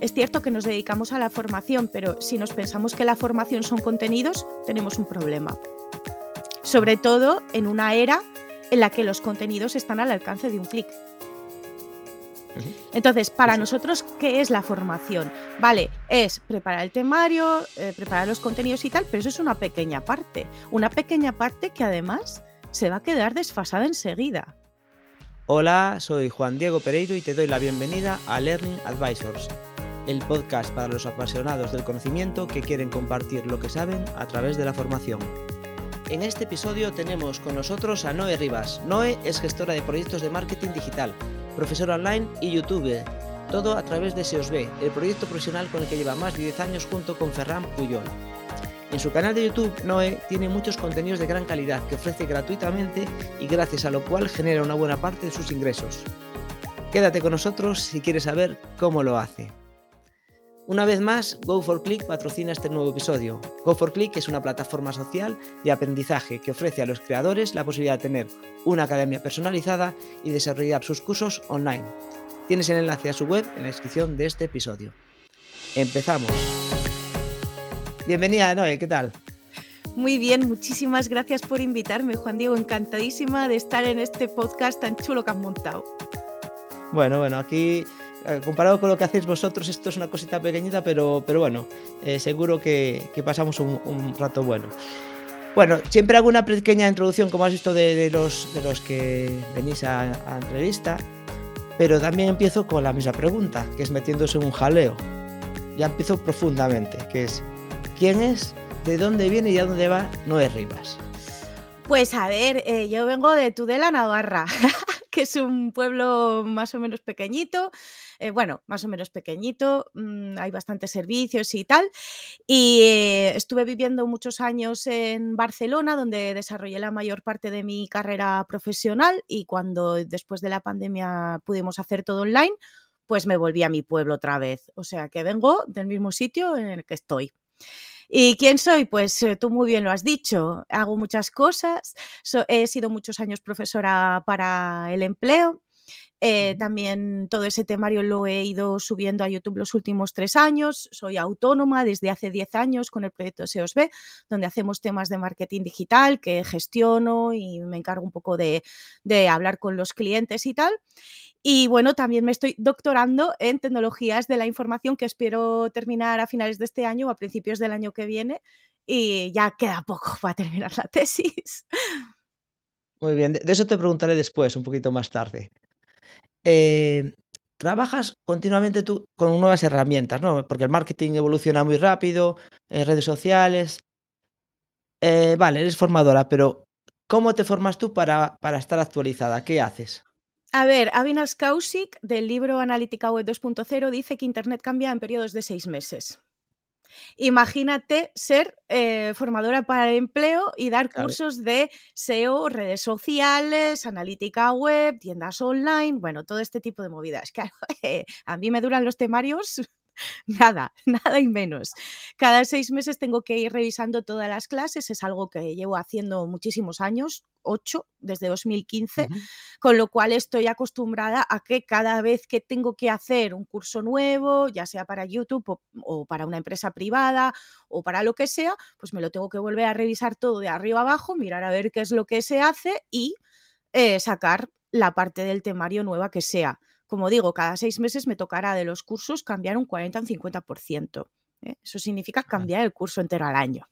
es cierto que nos dedicamos a la formación, pero si nos pensamos que la formación son contenidos, tenemos un problema. Sobre todo en una era en la que los contenidos están al alcance de un clic. Entonces, para nosotros, ¿qué es la formación? Vale, es preparar el temario, eh, preparar los contenidos y tal, pero eso es una pequeña parte. Una pequeña parte que además se va a quedar desfasada enseguida. Hola, soy Juan Diego Pereiro y te doy la bienvenida a Learning Advisors, el podcast para los apasionados del conocimiento que quieren compartir lo que saben a través de la formación. En este episodio tenemos con nosotros a Noé Rivas. Noé es gestora de proyectos de marketing digital, profesora online y youtuber. Todo a través de SEOSB, el proyecto profesional con el que lleva más de 10 años junto con Ferran Puyol. En su canal de YouTube, Noé tiene muchos contenidos de gran calidad que ofrece gratuitamente y gracias a lo cual genera una buena parte de sus ingresos. Quédate con nosotros si quieres saber cómo lo hace. Una vez más, Go4Click patrocina este nuevo episodio. Go4Click es una plataforma social de aprendizaje que ofrece a los creadores la posibilidad de tener una academia personalizada y desarrollar sus cursos online. Tienes el enlace a su web en la descripción de este episodio. Empezamos. Bienvenida, Noé, ¿qué tal? Muy bien, muchísimas gracias por invitarme, Juan Diego. Encantadísima de estar en este podcast tan chulo que han montado. Bueno, bueno, aquí comparado con lo que hacéis vosotros, esto es una cosita pequeñita, pero, pero bueno, eh, seguro que, pasamos un, rato bueno. Bueno, siempre hago una pequeña introducción, como has visto, de, los, de los que venís a, a, entrevista, pero también empiezo con la misma pregunta, que es metiéndose en un jaleo. Ya empiezo profundamente, que es, ¿quién es, de dónde viene y a dónde va Noé Rivas? Pues a ver, eh, yo vengo de Tudela, Navarra, que es un pueblo más o menos pequeñito, eh, bueno, más o menos pequeñito, mm, hay bastantes servicios y tal. Y eh, estuve viviendo muchos años en Barcelona, donde desarrollé la mayor parte de mi carrera profesional y cuando después de la pandemia pudimos hacer todo online, pues me volví a mi pueblo otra vez. O sea que vengo del mismo sitio en el que estoy. ¿Y quién soy? Pues eh, tú muy bien lo has dicho. Hago muchas cosas. he sido muchos años profesora para el empleo. Eh, también todo ese temario lo he ido subiendo a YouTube los últimos tres años. Soy autónoma desde hace diez años con el proyecto SEOSB, donde hacemos temas de marketing digital que gestiono y me encargo un poco de, de hablar con los clientes y tal. Y bueno, también me estoy doctorando en tecnologías de la información que espero terminar a finales de este año o a principios del año que viene. Y ya queda poco para terminar la tesis. Muy bien, de eso te preguntaré después, un poquito más tarde. Eh, trabajas continuamente tú con nuevas herramientas, ¿no? Porque el marketing evoluciona muy rápido, en redes sociales. Eh, vale, eres formadora, pero ¿cómo te formas tú para, para estar actualizada? ¿Qué haces? A ver, Avinash Kaushik, del libro Analítica Web 2.0, dice que Internet cambia en periodos de seis meses. Imagínate ser eh, formadora para el empleo y dar cursos de SEO, redes sociales, analítica web, tiendas online, bueno, todo este tipo de movidas. Claro, a mí me duran los temarios nada, nada y menos. Cada seis meses tengo que ir revisando todas las clases, es algo que llevo haciendo muchísimos años, ocho, desde 2015, con lo cual estoy acostumbrada a que cada vez que tengo que hacer un curso nuevo, ya sea para YouTube o, para una empresa privada o para lo que sea, pues me lo tengo que volver a revisar todo de arriba abajo, mirar a ver qué es lo que se hace y eh, sacar la parte del temario nueva que sea. Como digo, cada seis meses me tocará de los cursos cambiar un 40 o un 50%. ¿eh? Eso significa cambiar el curso entero al año.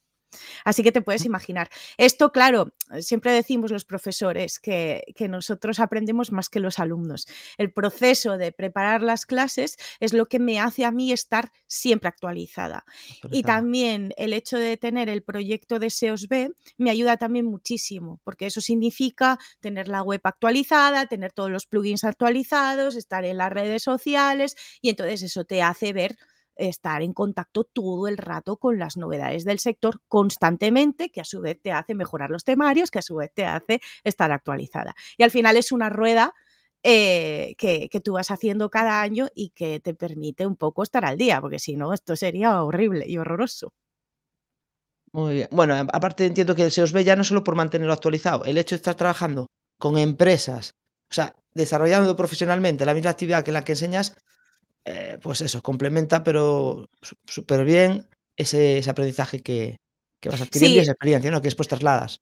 Así que te puedes imaginar. Esto, claro, siempre decimos los profesores que, nosotros aprendemos más que los alumnos. El proceso de preparar las clases es lo que me hace a mí estar siempre actualizada. Y también el hecho de tener el proyecto de SEOSB me ayuda también muchísimo, porque eso significa tener la web actualizada, tener todos los plugins actualizados, estar en las redes sociales y entonces eso te hace ver estar en contacto todo el rato con las novedades del sector constantemente, que a su vez te hace mejorar los temarios, que a su vez te hace estar actualizada. Y al final es una rueda eh, que, tú vas haciendo cada año y que te permite un poco estar al día, porque si no, esto sería horrible y horroroso. Muy bien. Bueno, aparte entiendo que se os ve ya no solo por mantenerlo actualizado, el hecho de estar trabajando con empresas, o sea, desarrollando profesionalmente la misma actividad que la que enseñas, eh, pues eso, complementa, pero súper bien ese, ese aprendizaje que, que vas adquiriendo y Sí, esa experiencia, ¿no? Que después trasladas.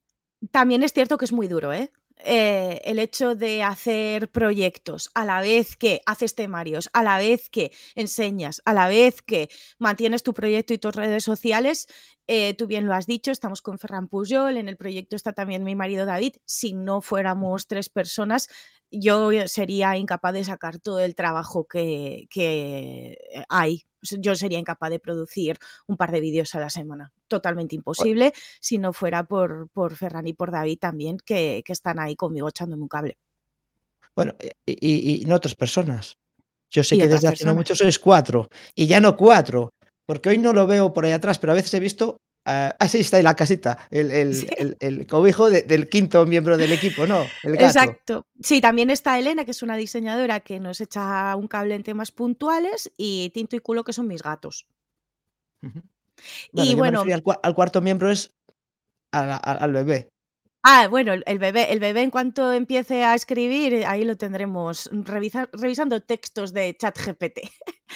también es cierto que es muy duro, ¿eh? Eh, el hecho de hacer proyectos a la vez que haces temarios, a la vez que enseñas, a la vez que mantienes tu proyecto y tus redes sociales, eh, tú bien lo has dicho, estamos con Ferran Pujol, en el proyecto está también mi marido David. Si no fuéramos tres personas, yo sería incapaz de sacar todo el trabajo que, que hay. Yo sería incapaz de producir un par de vídeos a la semana. Totalmente imposible si no fuera por, por Ferran y por David también, que, que están ahí conmigo echándome un cable. Bueno, eh, y, y- y no otras personas. Yo sé que desde hace no mucho sois cuatro, y ya no cuatro, porque hoy no lo veo por ahí atrás, pero a veces he visto. ah, ah, sí, está en la casita, el, Sí, el- el- el cobijo de- del quinto miembro del equipo, ¿no? El gato. exacto. Sí, también está Elena, que es una diseñadora que nos echa un cable en temas puntuales, y Tinto y Culo, que son mis gatos. Bueno, Y bueno, al, cua- al cuarto miembro, es a la- a- al bebé. Ah, bueno, el bebé el bebé en cuanto empiece a escribir, ahí lo tendremos revisa revisando textos de ChatGPT.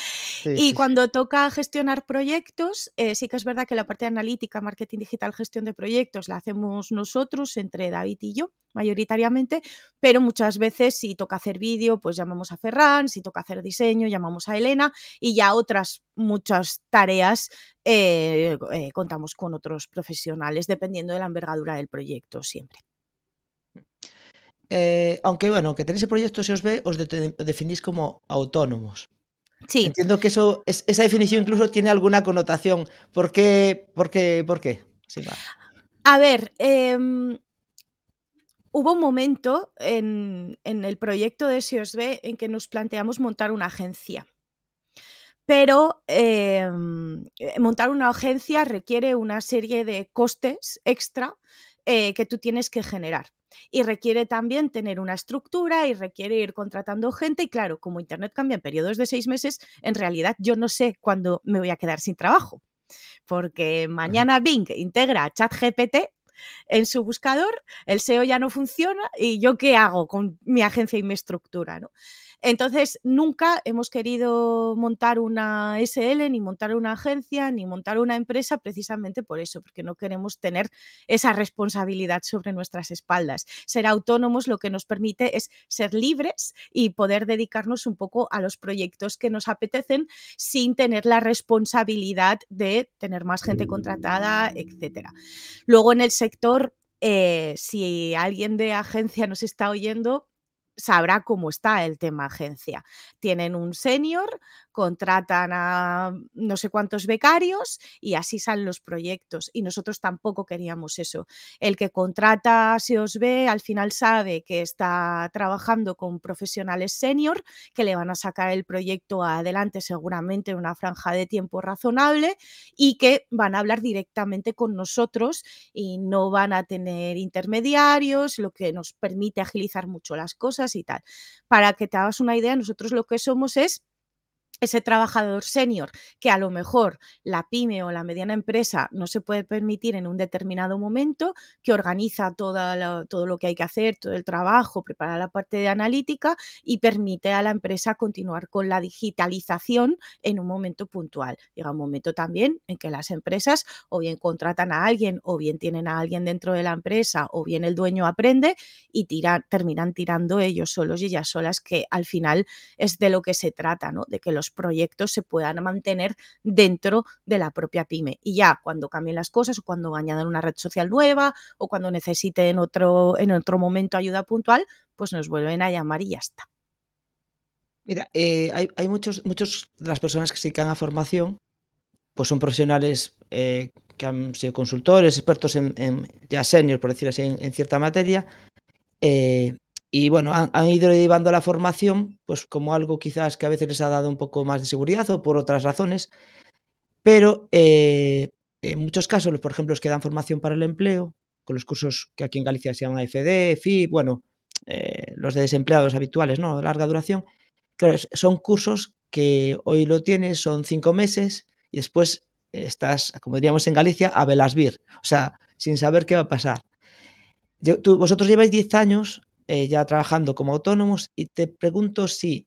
Sí, Y sí, cuando toca gestionar proyectos, eh, sí que es verdad que la parte de analítica, marketing digital, gestión de proyectos la hacemos nosotros, entre David y yo, mayoritariamente, pero muchas veces si toca hacer vídeo, pues llamamos a Ferran, si toca hacer diseño, llamamos a Elena y ya otras muchas tareas eh, eh, contamos con otros profesionales, dependiendo de la envergadura del proyecto siempre. Eh, aunque bueno, aunque tenéis el proyecto, se os ve, os de- definís como autónomos. Sí, Entiendo que eso, es- esa definición incluso tiene alguna connotación. ¿Por qué? ¿Por qué? ¿Por qué? Sin más. a ver, em, hubo un momento en, en el proyecto de SEOSB en que nos planteamos montar una agencia. Pero em, eh, montar una agencia requiere una serie de costes extra eh, que tú tienes que generar. Y requiere también tener una estructura y requiere ir contratando gente. Y claro, como Internet cambia en periodos de seis meses, en realidad yo no sé cuándo me voy a quedar sin trabajo. Porque mañana Bing integra ChatGPT en su buscador, el SEO ya no funciona y yo qué hago con mi agencia y mi estructura, ¿no? Entonces, nunca hemos querido montar una SL, ni montar una agencia, ni montar una empresa precisamente por eso, porque no queremos tener esa responsabilidad sobre nuestras espaldas. Ser autónomos lo que nos permite es ser libres y poder dedicarnos un poco a los proyectos que nos apetecen sin tener la responsabilidad de tener más gente contratada, etcétera. Luego en el sector, eh, si alguien de agencia nos está oyendo, sabrá cómo está el tema agencia. Tienen un senior, contratan a no sé cuántos becarios y así salen los proyectos. Y nosotros tampoco queríamos eso. El que contrata, se os ve, al final sabe que está trabajando con profesionales senior que le van a sacar el proyecto adelante seguramente en una franja de tiempo razonable y que van a hablar directamente con nosotros y no van a tener intermediarios, lo que nos permite agilizar mucho las cosas y tal. Para que te hagas una idea, nosotros lo que somos es ese trabajador senior que a lo mejor la pyme o la mediana empresa no se puede permitir en un determinado momento, que organiza toda la- todo lo que hay que hacer, todo el trabajo, prepara la parte de analítica y permite a la empresa continuar con la digitalización en un momento puntual. Llega un momento también en que las empresas o bien contratan a alguien o bien tienen a alguien dentro de la empresa o bien el dueño aprende y terminan tirando ellos solos y ellas solas, que al final es de lo que se trata, ¿no? De que los proyectos se puedan mantener dentro de la propia pyme. Y ya cuando cambien las cosas o cuando añadan una red social nueva o cuando necesiten otro, en otro momento ayuda puntual, pues nos vuelven a llamar y ya está. Mira, eh, hay, hay muchos, muchos de las personas que se dedican a formación, pues son profesionales eh, que han sido consultores, expertos en, ya senior, por decir así, en, en cierta materia, eh, y bueno, han, ido llevando la formación, pues como algo quizás que a veces les ha dado un poco más de seguridad o por otras razones, pero eh, en muchos casos, por ejemplo, los que dan formación para el empleo, con los cursos que aquí en Galicia se llaman FD, FI, bueno, eh, los de desempleados habituales, ¿no? De larga duración, Claro, son cursos que hoy lo tienes, son 5 meses y después estás, como diríamos en Galicia, a velas vir, o sea, sin saber qué va a pasar. Yo tú vosotros lleváis 10 años, eh, ya trabajando como autónomos y te pregunto si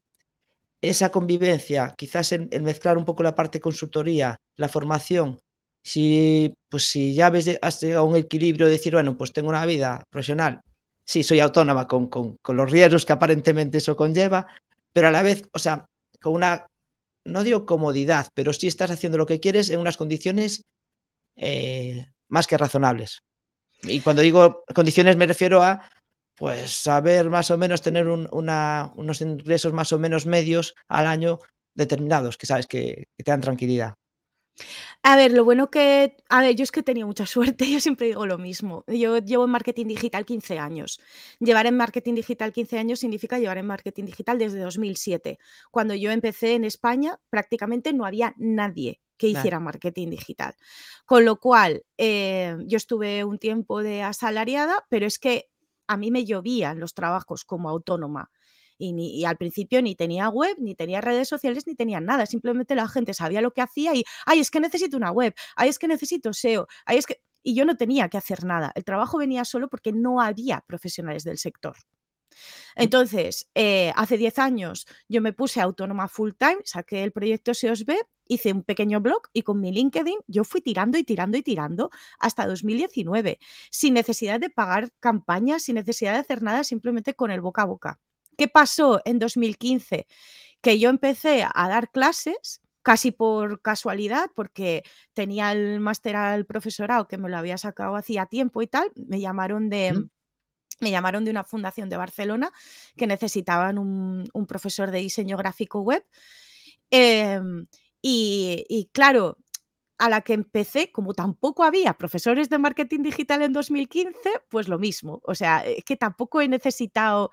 esa convivencia, quizás en, mezclar un poco la parte consultoría, la formación, si, pues si ya ves, has llegado a un equilibrio de decir, bueno, pues tengo una vida profesional, sí, soy autónoma con, con, con los riesgos que aparentemente eso conlleva, pero a la vez, o sea, con una, no digo comodidad, pero sí estás haciendo lo que quieres en unas condiciones eh, más que razonables. Y cuando digo condiciones me refiero a pues saber más o menos tener unos ingresos más o menos medios al año determinados, que sabes que, te dan tranquilidad. A ver, lo bueno que, a ver, yo es que he tenido mucha suerte, yo siempre digo lo mismo. Yo llevo en marketing digital 15 años. Llevar en marketing digital 15 años significa llevar en marketing digital desde 2007. Cuando yo empecé en España, prácticamente no había nadie que hiciera marketing digital. Con lo cual, eh, yo estuve un tiempo de asalariada, pero es que a mí me llovían los trabajos como autónoma. Y, ni, al principio ni tenía web, ni tenía redes sociales, ni tenía nada. Simplemente la gente sabía lo que hacía y, ay, es que necesito una web, ay, es que necesito SEO, ay, es que... Y yo no tenía que hacer nada. El trabajo venía solo porque no había profesionales del sector. Entonces, eh, hace 10 años yo me puse autónoma full time, saqué el proyecto SEOSB, hice un pequeño blog y con mi LinkedIn yo fui tirando y tirando y tirando hasta 2019, sin necesidad de pagar campañas, sin necesidad de hacer nada, simplemente con el boca a boca. ¿Qué pasó en 2015? Que yo empecé a dar clases casi por casualidad, porque tenía el máster al profesorado que me lo había sacado hacía tiempo y tal, me llamaron de me llamaron de una fundación de Barcelona que necesitaban un, profesor de diseño gráfico web. Em, y, claro, a la que empecé, como tampoco había profesores de marketing digital en 2015, pues lo mismo. O sea, es que tampoco he necesitado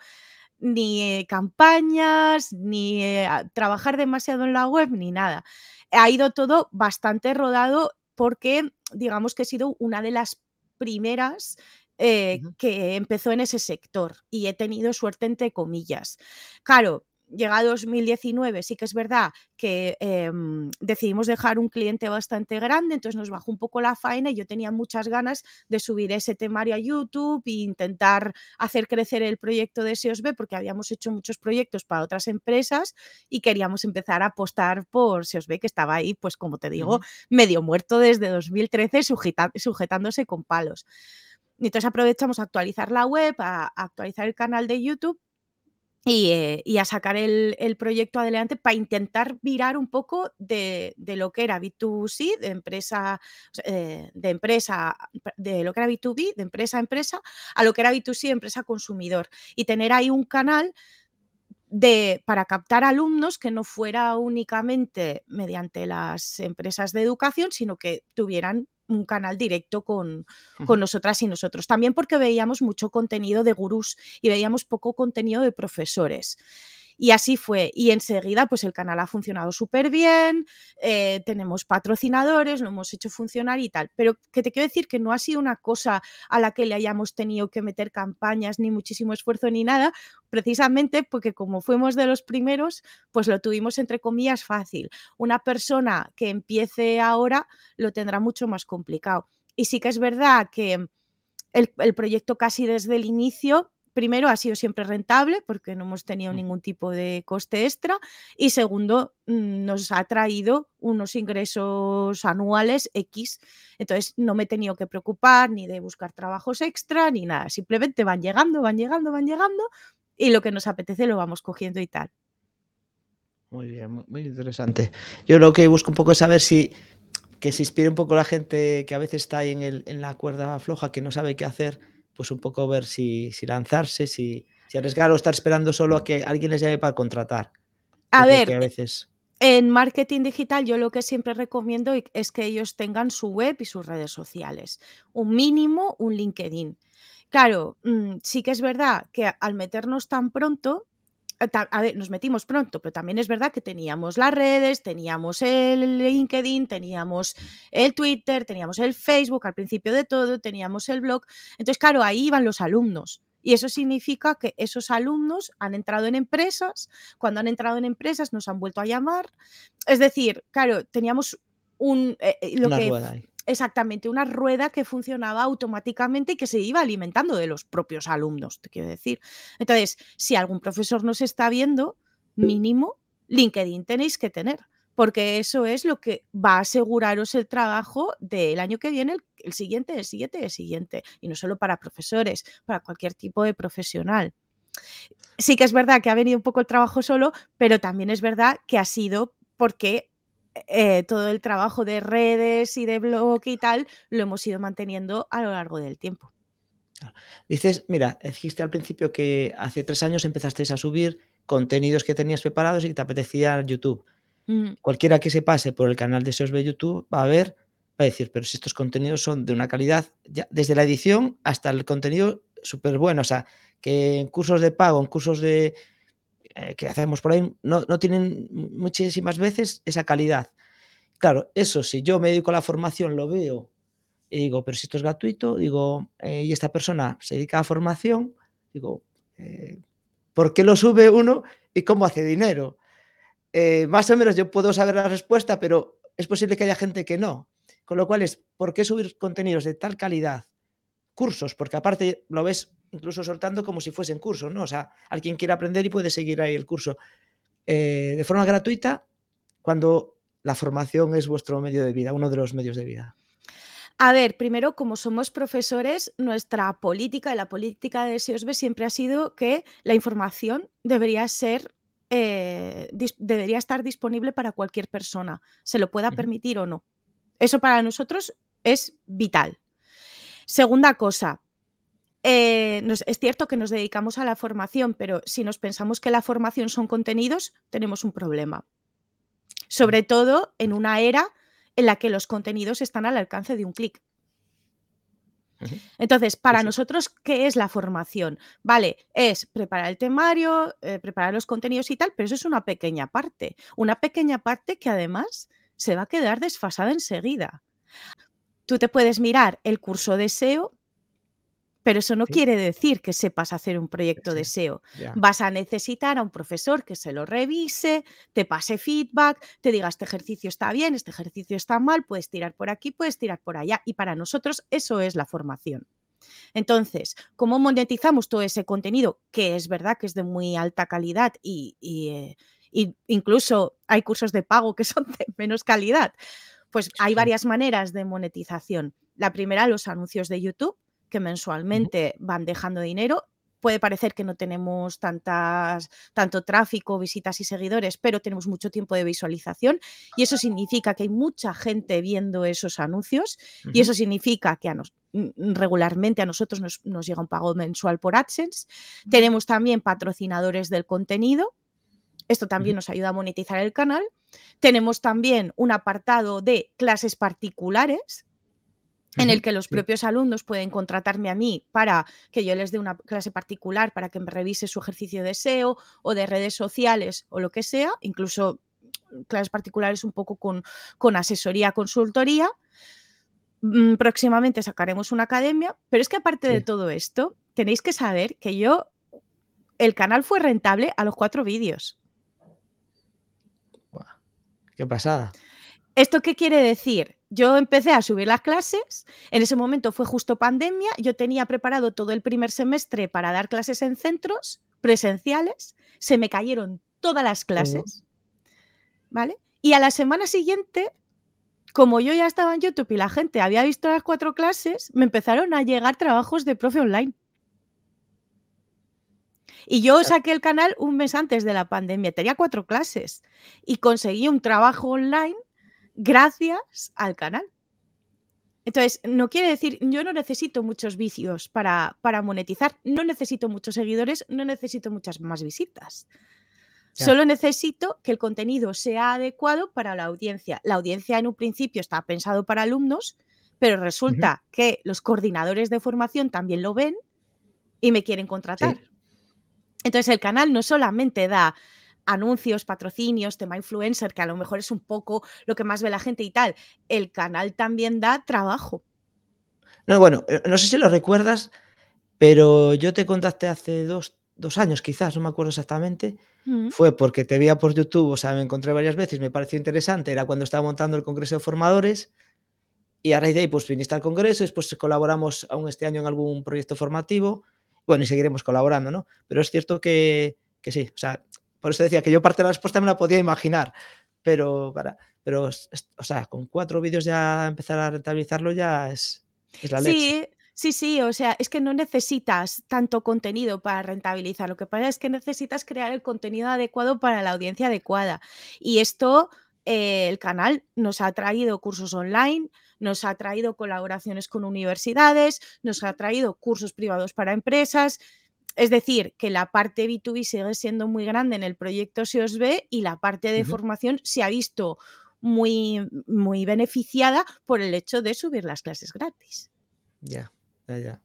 ni campañas, ni eh, trabajar demasiado en la web, ni nada. Ha ido todo bastante rodado porque, digamos que he sido una de las primeras eh, que empezó en ese sector y he tenido suerte entre comillas. Claro, llega 2019, sí que es verdad que em, decidimos dejar un cliente bastante grande, entonces nos bajó un poco la faena y yo tenía muchas ganas de subir ese temario a YouTube e intentar hacer crecer el proyecto de SEOSB porque habíamos hecho muchos proyectos para otras empresas y queríamos empezar a apostar por SEOSB que estaba ahí, pues como te digo, medio muerto desde 2013 sujetándose con palos. Y entonces aprovechamos a actualizar la web, a, actualizar el canal de YouTube eh, y, a sacar el, proyecto adelante para intentar virar un poco de, lo que era B2C, de empresa, eh, de empresa, de lo que era B2B, de empresa a empresa, a lo que era B2C, empresa consumidor. Y tener ahí un canal de, para captar alumnos que no fuera únicamente mediante las empresas de educación, sino que tuvieran un canal directo con, con, nosotras y nosotros. También porque veíamos mucho contenido de gurús y veíamos poco contenido de profesores. Y así fue. Y enseguida, pues el canal ha funcionado súper bien, eh, tenemos patrocinadores, lo hemos hecho funcionar y tal. Pero que te quiero decir que no ha sido una cosa a la que le hayamos tenido que meter campañas, ni muchísimo esfuerzo, ni nada, precisamente porque como fuimos de los primeros, pues lo tuvimos entre comillas fácil. Una persona que empiece ahora lo tendrá mucho más complicado. Y sí que es verdad que el, el proyecto casi desde el inicio primero, ha sido siempre rentable porque no hemos tenido ningún tipo de coste extra y segundo, mm, nos ha traído unos ingresos anuales X. Entonces, no me he tenido que preocupar ni de buscar trabajos extra ni nada. Simplemente van llegando, van llegando, van llegando y lo que nos apetece lo vamos cogiendo y tal. Muy bien, muy interesante. Yo lo que busco un poco es saber si que se inspire un poco la gente que a veces está ahí en, el, en la cuerda floja, que no sabe qué hacer pues un poco ver si, lanzarse, si, arriesgar o estar esperando solo a que alguien les llame para contratar. A ver, a veces... en marketing digital yo lo que siempre recomiendo es que ellos tengan su web y sus redes sociales. Un mínimo, un LinkedIn. Claro, mm, sí que es verdad que al meternos tan pronto, a ver, nos metimos pronto, pero también es verdad que teníamos las redes, teníamos el LinkedIn, teníamos el Twitter, teníamos el Facebook al principio de todo, teníamos el blog. Entonces, claro, ahí iban los alumnos. Y eso significa que esos alumnos han entrado en empresas, cuando han entrado en empresas nos han vuelto a llamar. Es decir, claro, teníamos un... Eh, eh, lo que, exactamente una rueda que funcionaba automáticamente y que se iba alimentando de los propios alumnos, te quiero decir. Entonces, si algún profesor nos está viendo, mínimo LinkedIn tenéis que tener, porque eso es lo que va a aseguraros el trabajo del año que viene, el, siguiente, el siguiente, el siguiente. Y no solo para profesores, para cualquier tipo de profesional. Sí que es verdad que ha venido un poco el trabajo solo, pero también es verdad que ha sido porque eh, todo el trabajo de redes y de blog y tal lo hemos ido manteniendo a lo largo del tiempo. Dices, mira, dijiste al principio que hace tres años empezasteis a subir contenidos que tenías preparados y que te apetecía YouTube. Mm. Cualquiera que se pase por el canal de SEOs de YouTube va a ver, va a decir, pero si estos contenidos son de una calidad, ya, desde la edición hasta el contenido súper bueno, o sea, que en cursos de pago, en cursos de eh, que hacemos por ahí, no, no tienen muchísimas veces esa calidad. Claro, eso si yo me dedico a la formación, lo veo y digo, pero si esto es gratuito, digo, eh, y esta persona se dedica a formación, digo, eh, ¿por qué lo sube uno y cómo hace dinero? Más o menos yo puedo saber la respuesta, pero es posible que haya gente que no. Con lo cual es, ¿por qué subir contenidos de tal calidad? Cursos, porque aparte lo ves incluso soltando como si fuesen cursos, ¿no? O sea, alguien quiere aprender y puede seguir ahí el curso de forma gratuita cuando la formación es vuestro medio de vida, uno de los medios de vida. A ver, primero, como somos profesores, nuestra política y la política de SEOSB siempre ha sido que la información debería ser eh, debería estar disponible para cualquier persona, se lo pueda permitir o no. Eso para nosotros es vital. Segunda cosa, eh, es cierto que nos dedicamos a la formación, pero si nos pensamos que la formación son contenidos, tenemos un problema. Sobre todo en una era en la que los contenidos están al alcance de un clic. Entonces, para nosotros, ¿qué es la formación? Vale, es preparar el temario, eh, preparar los contenidos y tal, pero eso es una pequeña parte. Una pequeña parte que además se va a quedar desfasada enseguida. Tú te puedes mirar el curso de SEO pero eso no quiere decir que sepas hacer un proyecto de SEO. Vas a necesitar a un profesor que se lo revise, te pase feedback, te diga este ejercicio está bien, este ejercicio está mal, puedes tirar por aquí, puedes tirar por allá. Y para nosotros eso es la formación. Entonces, ¿cómo monetizamos todo ese contenido? Que es verdad que es de muy alta calidad y, eh, incluso hay cursos de pago que son de menos calidad. Pues hay varias maneras de monetización. La primera, los anuncios de YouTube que mensualmente van dejando dinero. Puede parecer que no tenemos tantas, tanto tráfico, visitas y seguidores, pero tenemos mucho tiempo de visualización y eso significa que hay mucha gente viendo esos anuncios y eso significa que a nos, mm, regularmente a nosotros nos, nos, llega un pago mensual por AdSense. Tenemos también patrocinadores del contenido. Esto también nos ayuda a monetizar el canal. Tenemos también un apartado de clases particulares en el que los propios alumnos pueden contratarme a mí para que yo les dé una clase particular para que me revise su ejercicio de SEO o de redes sociales o lo que sea, incluso clases particulares un poco con, con asesoría, consultoría. Mm, próximamente sacaremos una academia, pero es que aparte de todo esto, tenéis que saber que yo, el canal fue rentable a los cuatro vídeos. Qué pasada. ¿Esto qué quiere decir? Yo empecé a subir las clases, en ese momento fue justo pandemia, yo tenía preparado todo el primer semestre para dar clases en centros presenciales, se me cayeron todas las clases, ¿vale? Y a la semana siguiente, como yo ya estaba en YouTube y la gente había visto las cuatro clases, me empezaron a llegar trabajos de profe online. Y yo saqué el canal un mes antes de la pandemia, tenía cuatro clases y conseguí un trabajo online gracias al canal. Entonces, no quiere decir, yo no necesito muchos vicios para, para monetizar, no necesito muchos seguidores, no necesito muchas más visitas. Solo necesito que el contenido sea adecuado para la audiencia. La audiencia en un principio está pensado para alumnos, pero resulta que los coordinadores de formación también lo ven y me quieren contratar. Entonces el canal no solamente da anuncios, patrocinios, tema influencer, que a lo mejor es un poco lo que más ve la gente y tal, el canal también da trabajo. No, bueno, eh, no sé si lo recuerdas, pero yo te contacté hace dos, años, quizás, no me acuerdo exactamente. Mm. Fue porque te veía por YouTube, o sea, me encontré varias veces, me pareció interesante, era cuando estaba montando el Congreso de Formadores. Y a raíz de ahí, pues viniste al Congreso, después colaboramos aún este año en algún proyecto formativo. Bueno, y seguiremos colaborando, ¿no? Pero es cierto que, que sí, o sea, por eso decía que yo parte de la respuesta me la podía imaginar, pero, para, pero o sea, con cuatro vídeos ya empezar a rentabilizarlo ya es, es la. Sí, sí, sí, o sea, es que no necesitas tanto contenido para rentabilizar. Lo que pasa es que necesitas crear el contenido adecuado para la audiencia adecuada. Y esto, eh, el canal nos ha traído cursos online, nos ha traído colaboraciones con universidades, nos ha traído cursos privados para empresas. Es decir, que la parte B2B sigue siendo muy grande en el proyecto SEOSB y la parte de formación se ha visto muy, muy beneficiada por el hecho de subir las clases gratis. Ya, ya, ya.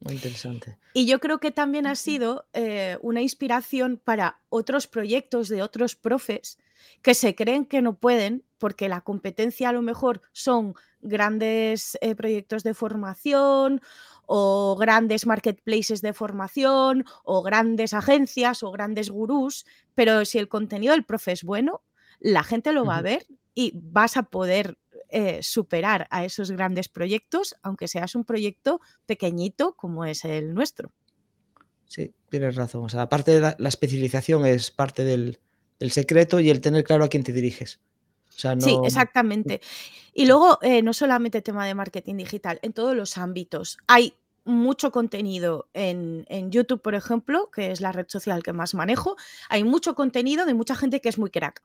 Muy interesante. Y yo creo que también ha sido eh, una inspiración para otros proyectos de otros profes que se creen que no pueden porque la competencia a lo mejor son grandes eh, proyectos de formación o grandes marketplaces de formación o grandes agencias o grandes gurús, pero si el contenido del profe es bueno, la gente lo va a ver y vas a poder eh, superar a esos grandes proyectos, aunque seas un proyecto pequeñito como es el nuestro. Sí, tienes razón. O sea, aparte de la, la especialización es parte del, del secreto y el tener claro a quién te diriges. O sea, Sí, no. exactamente. Y luego, eh, no solamente tema de marketing digital, en todos los ámbitos. Hay mucho contenido en, en YouTube, por ejemplo, que es la red social que más manejo. Hay mucho contenido de mucha gente que es muy crack.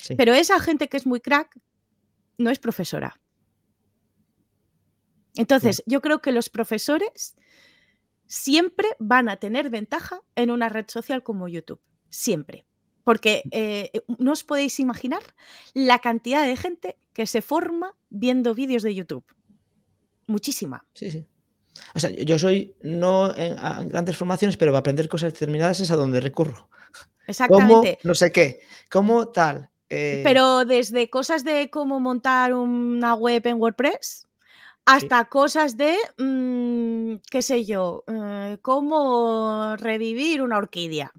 sí. Pero esa gente que es muy crack no es profesora. Entonces, yo creo que los profesores siempre van a tener ventaja en una red social como YouTube. Siempre. Porque eh, eh, no os podéis imaginar la cantidad de gente que se forma viendo vídeos de YouTube. Muchísima. Sí, sí. O sea, yo soy no en, grandes formaciones, pero para aprender cosas determinadas es a donde recurro. Exactamente. No sé qué. ¿Cómo tal? Eh, Pero desde cosas de cómo montar una web en WordPress hasta cosas de, mm, qué sé yo, eh, cómo revivir una orquídea.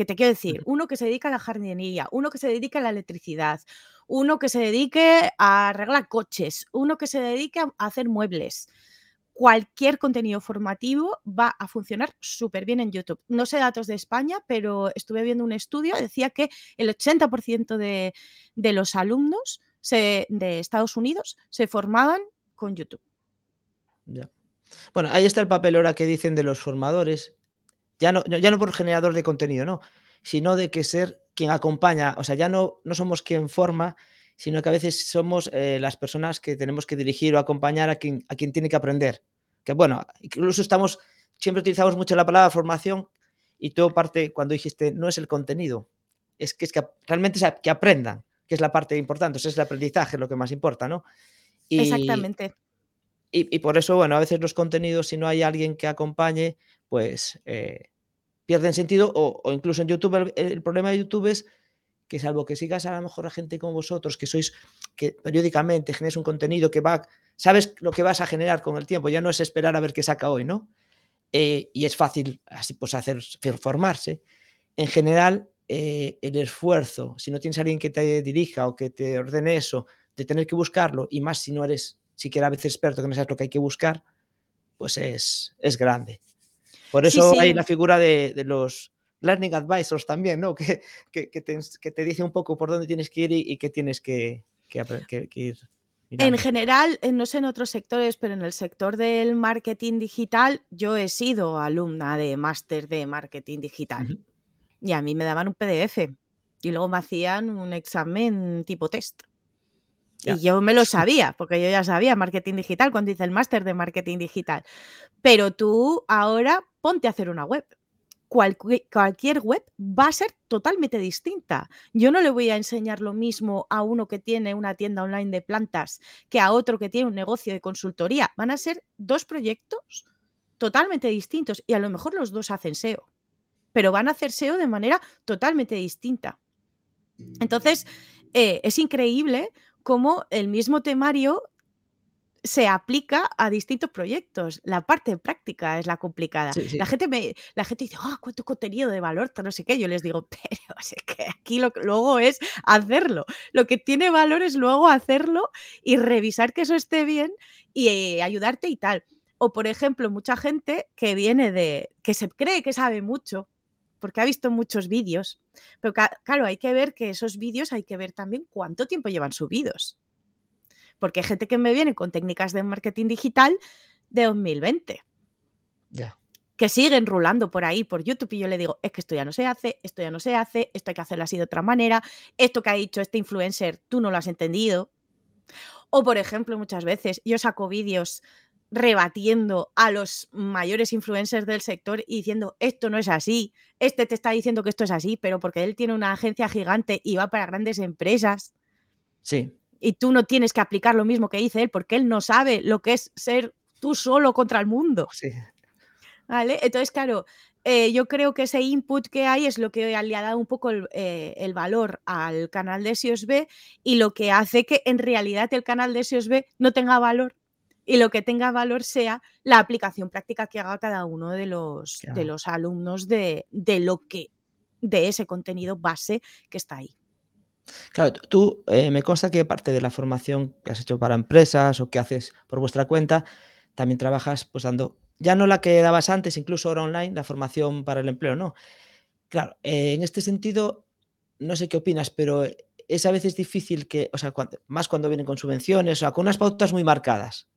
Que te quiero decir, uno que se dedica a la jardinería, uno que se dedica a la electricidad, uno que se dedique a arreglar coches, uno que se dedique a hacer muebles. Cualquier contenido formativo va a funcionar súper bien en YouTube. No sé datos de España, pero estuve viendo un estudio, decía que el 80% de, de los alumnos se- de Estados Unidos se formaban con YouTube. Ya. Bueno, ahí está el papel ahora que dicen de los formadores. Ya no, ya no por generador de contenido, no, sino de que ser quien acompaña. O sea, ya no, no somos quien forma, sino que a veces somos eh, las personas que tenemos que dirigir o acompañar a quien, a quien tiene que aprender. Que bueno, incluso estamos, siempre utilizamos mucho la palabra formación y todo parte cuando dijiste no es el contenido, es que es que realmente es que aprendan, que es la parte importante, o sea, es el aprendizaje lo que más importa, ¿no? Y, Exactamente. y, y por eso, bueno, a veces los contenidos, si no hay alguien que acompañe, pues eh, pierden sentido. O, incluso en YouTube, el, el problema de YouTube es que salvo que sigas a lo mejor a gente como vosotros, que sois, que periódicamente generes un contenido que va, sabes lo que vas a generar con el tiempo, ya no es esperar a ver qué saca hoy, ¿no? Eh, y es fácil así pues hacer formarse. En general, eh, el esfuerzo, si no tienes a alguien que te dirija o que te ordene eso, de tener que buscarlo, y más si no eres siquiera a veces experto, que no sabes lo que hay que buscar, pues es, es grande. Por Sí, eso hay la figura de, de los learning advisors también, ¿no? Que, que, que te, ens- que te dice un poco por dónde tienes que ir y, y qué tienes que, ir En general, no sé en otros sectores, pero en el sector del marketing digital, yo he sido alumna de máster de marketing digital y a mí me daban un PDF y luego me hacían un examen tipo test. Ya. Y yo me lo sabía, porque yo ya sabía marketing digital cuando hice el máster de marketing digital. Pero tú ahora ponte a hacer una web. Cualquier web va a ser totalmente distinta. Yo no le voy a enseñar lo mismo a uno que tiene una tienda online de plantas que a otro que tiene un negocio de consultoría. Van a ser dos proyectos totalmente distintos y a lo mejor los dos hacen SEO, pero van a hacer SEO de manera totalmente distinta. Entonces, eh, es increíble cómo el mismo temario se aplica a distintos proyectos. La parte práctica es la complicada. Sí, sí. La gente me, la gente dice, ah, cuánto contenido de valor, no sé qué. Yo les digo, pero es que aquí lo que luego es hacerlo. Lo que tiene valor es luego hacerlo y revisar que eso esté bien y eh, ayudarte y tal. O, por ejemplo, mucha gente que viene de, que se cree que sabe mucho porque ha visto muchos vídeos. Pero claro, hay que ver que esos vídeos hay que ver también cuánto tiempo llevan subidos. Porque hay gente que me viene con técnicas de marketing digital de 2020. Ya. Que siguen rulando por ahí, por YouTube, y yo le digo, es que esto ya no se hace, esto ya no se hace, esto hay que hacerlo así de otra manera, esto que ha dicho este influencer, tú no lo has entendido. O, por ejemplo, muchas veces yo saco vídeos rebatiendo a los mayores influencers del sector y diciendo esto no es así, este te está diciendo que esto es así, pero porque él tiene una agencia gigante y va para grandes empresas. Sí. Y tú no tienes que aplicar lo mismo que dice él porque él no sabe lo que es ser tú solo contra el mundo. Sí. ¿Vale? Entonces, claro, eh, yo creo que ese input que hay es lo que le ha dado un poco el, eh, el, valor al canal de SIOSB y lo que hace que en realidad el canal de SIOSB no tenga valor y lo que tenga valor sea la aplicación práctica que haga cada uno de los, de los alumnos de, de, lo que, de ese contenido base que está ahí. Claro, tú eh, me consta que parte de la formación que has hecho para empresas o que haces por vuestra cuenta, también trabajas pues dando, ya no la que dabas antes, incluso ahora online, la formación para el empleo, ¿no? Claro, eh, en este sentido, no sé qué opinas, pero es a veces difícil que, o sea, más cuando vienen con subvenciones, o sea, con unas pautas muy marcadas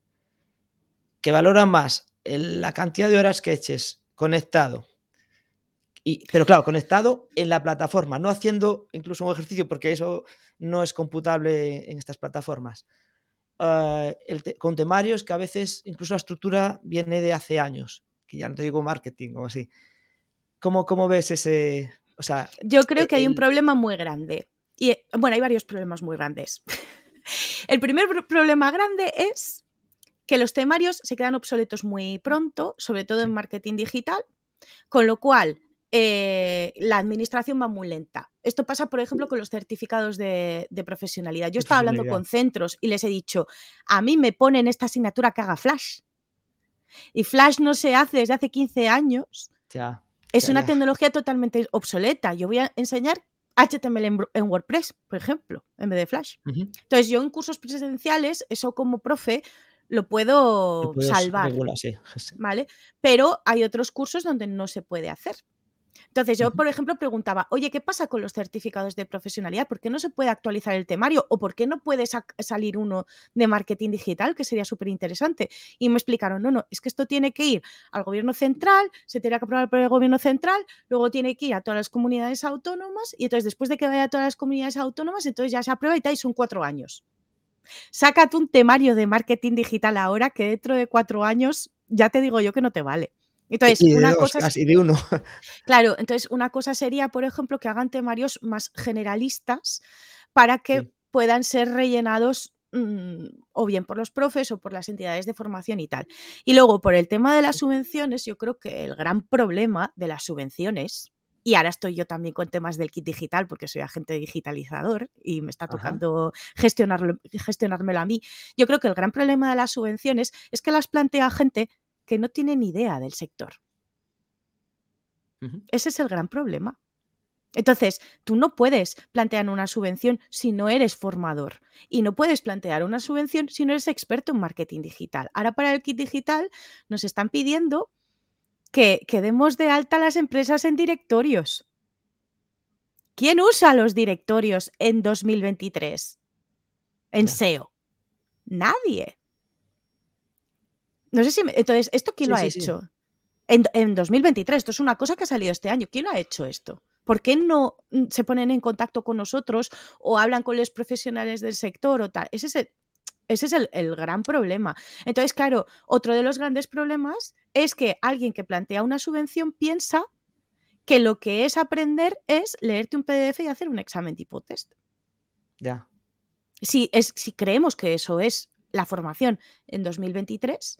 que valora más la cantidad de horas que eches conectado. Y, pero claro, conectado en la plataforma, no haciendo incluso un ejercicio, porque eso no es computable en estas plataformas. Uh, el con temarios que a veces incluso la estructura viene de hace años, que ya no te digo marketing o así. ¿Cómo, cómo ves ese...? O sea, Yo creo que el... hay un problema muy grande. Y bueno, hay varios problemas muy grandes. el primer problema grande es que los temarios se quedan obsoletos muy pronto, sobre todo en marketing digital, con lo cual eh, la administración va muy lenta. Esto pasa, por ejemplo, con los certificados de, de profesionalidad. Yo estaba hablando con centros y les he dicho, a mí me ponen esta asignatura que haga Flash. Y Flash no se hace desde hace 15 años. Ya, es ya, una ya. tecnología totalmente obsoleta. Yo voy a enseñar HTML en, en, WordPress, por ejemplo, en vez de Flash. Uh -huh. Entonces, yo en cursos presenciales, eso como profe, lo puedo salvar. Regular, sí. ¿Vale? Pero hay otros cursos donde no se puede hacer. Entonces yo, por ejemplo, preguntaba, oye, ¿qué pasa con los certificados de profesionalidad? ¿Por qué no se puede actualizar el temario? ¿O por qué no puede sa salir uno de marketing digital, que sería súper interesante? Y me explicaron, no, no, es que esto tiene que ir al gobierno central, se tiene que aprobar por el gobierno central, luego tiene que ir a todas las comunidades autónomas y entonces después de que vaya a todas las comunidades autónomas, entonces ya se aprueba y tal, y son cuatro años. Sácate un temario de marketing digital ahora que dentro de cuatro años ya te digo yo que no te vale. Entonces, y de una dos, cosa casi de uno. Claro, entonces una cosa sería, por ejemplo, que hagan temarios más generalistas para que Sí. puedan ser rellenados mmm, o bien por los profes o por las entidades de formación y tal. Y luego, por el tema de las subvenciones, yo creo que el gran problema de las subvenciones, y ahora estoy yo también con temas del kit digital porque soy agente digitalizador y me está tocando gestionarlo, gestionármelo a mí. Yo creo que el gran problema de las subvenciones es que las plantea gente que no tiene ni idea del sector. Ese es el gran problema. Entonces, tú no puedes plantear una subvención si no eres formador y no puedes plantear una subvención si no eres experto en marketing digital. Ahora para el kit digital nos están pidiendo que, que demos de alta las empresas en directorios. ¿Quién usa los directorios en 2023? En Ya. SEO. Nadie. No sé si me- entonces, ¿esto quién Sí, lo ha sí, sí. hecho? En, en 2023, esto es una cosa que ha salido este año. ¿Quién lo ha hecho esto? ¿Por qué no mm, se ponen en contacto con nosotros o hablan con los profesionales del sector o tal? Ese es el, ese es el, el gran problema. Entonces, claro, otro de los grandes problemas es que alguien que plantea una subvención piensa que lo que es aprender es leerte un PDF y hacer un examen tipo test. Ya. Si, es, si creemos que eso es la formación en 2023,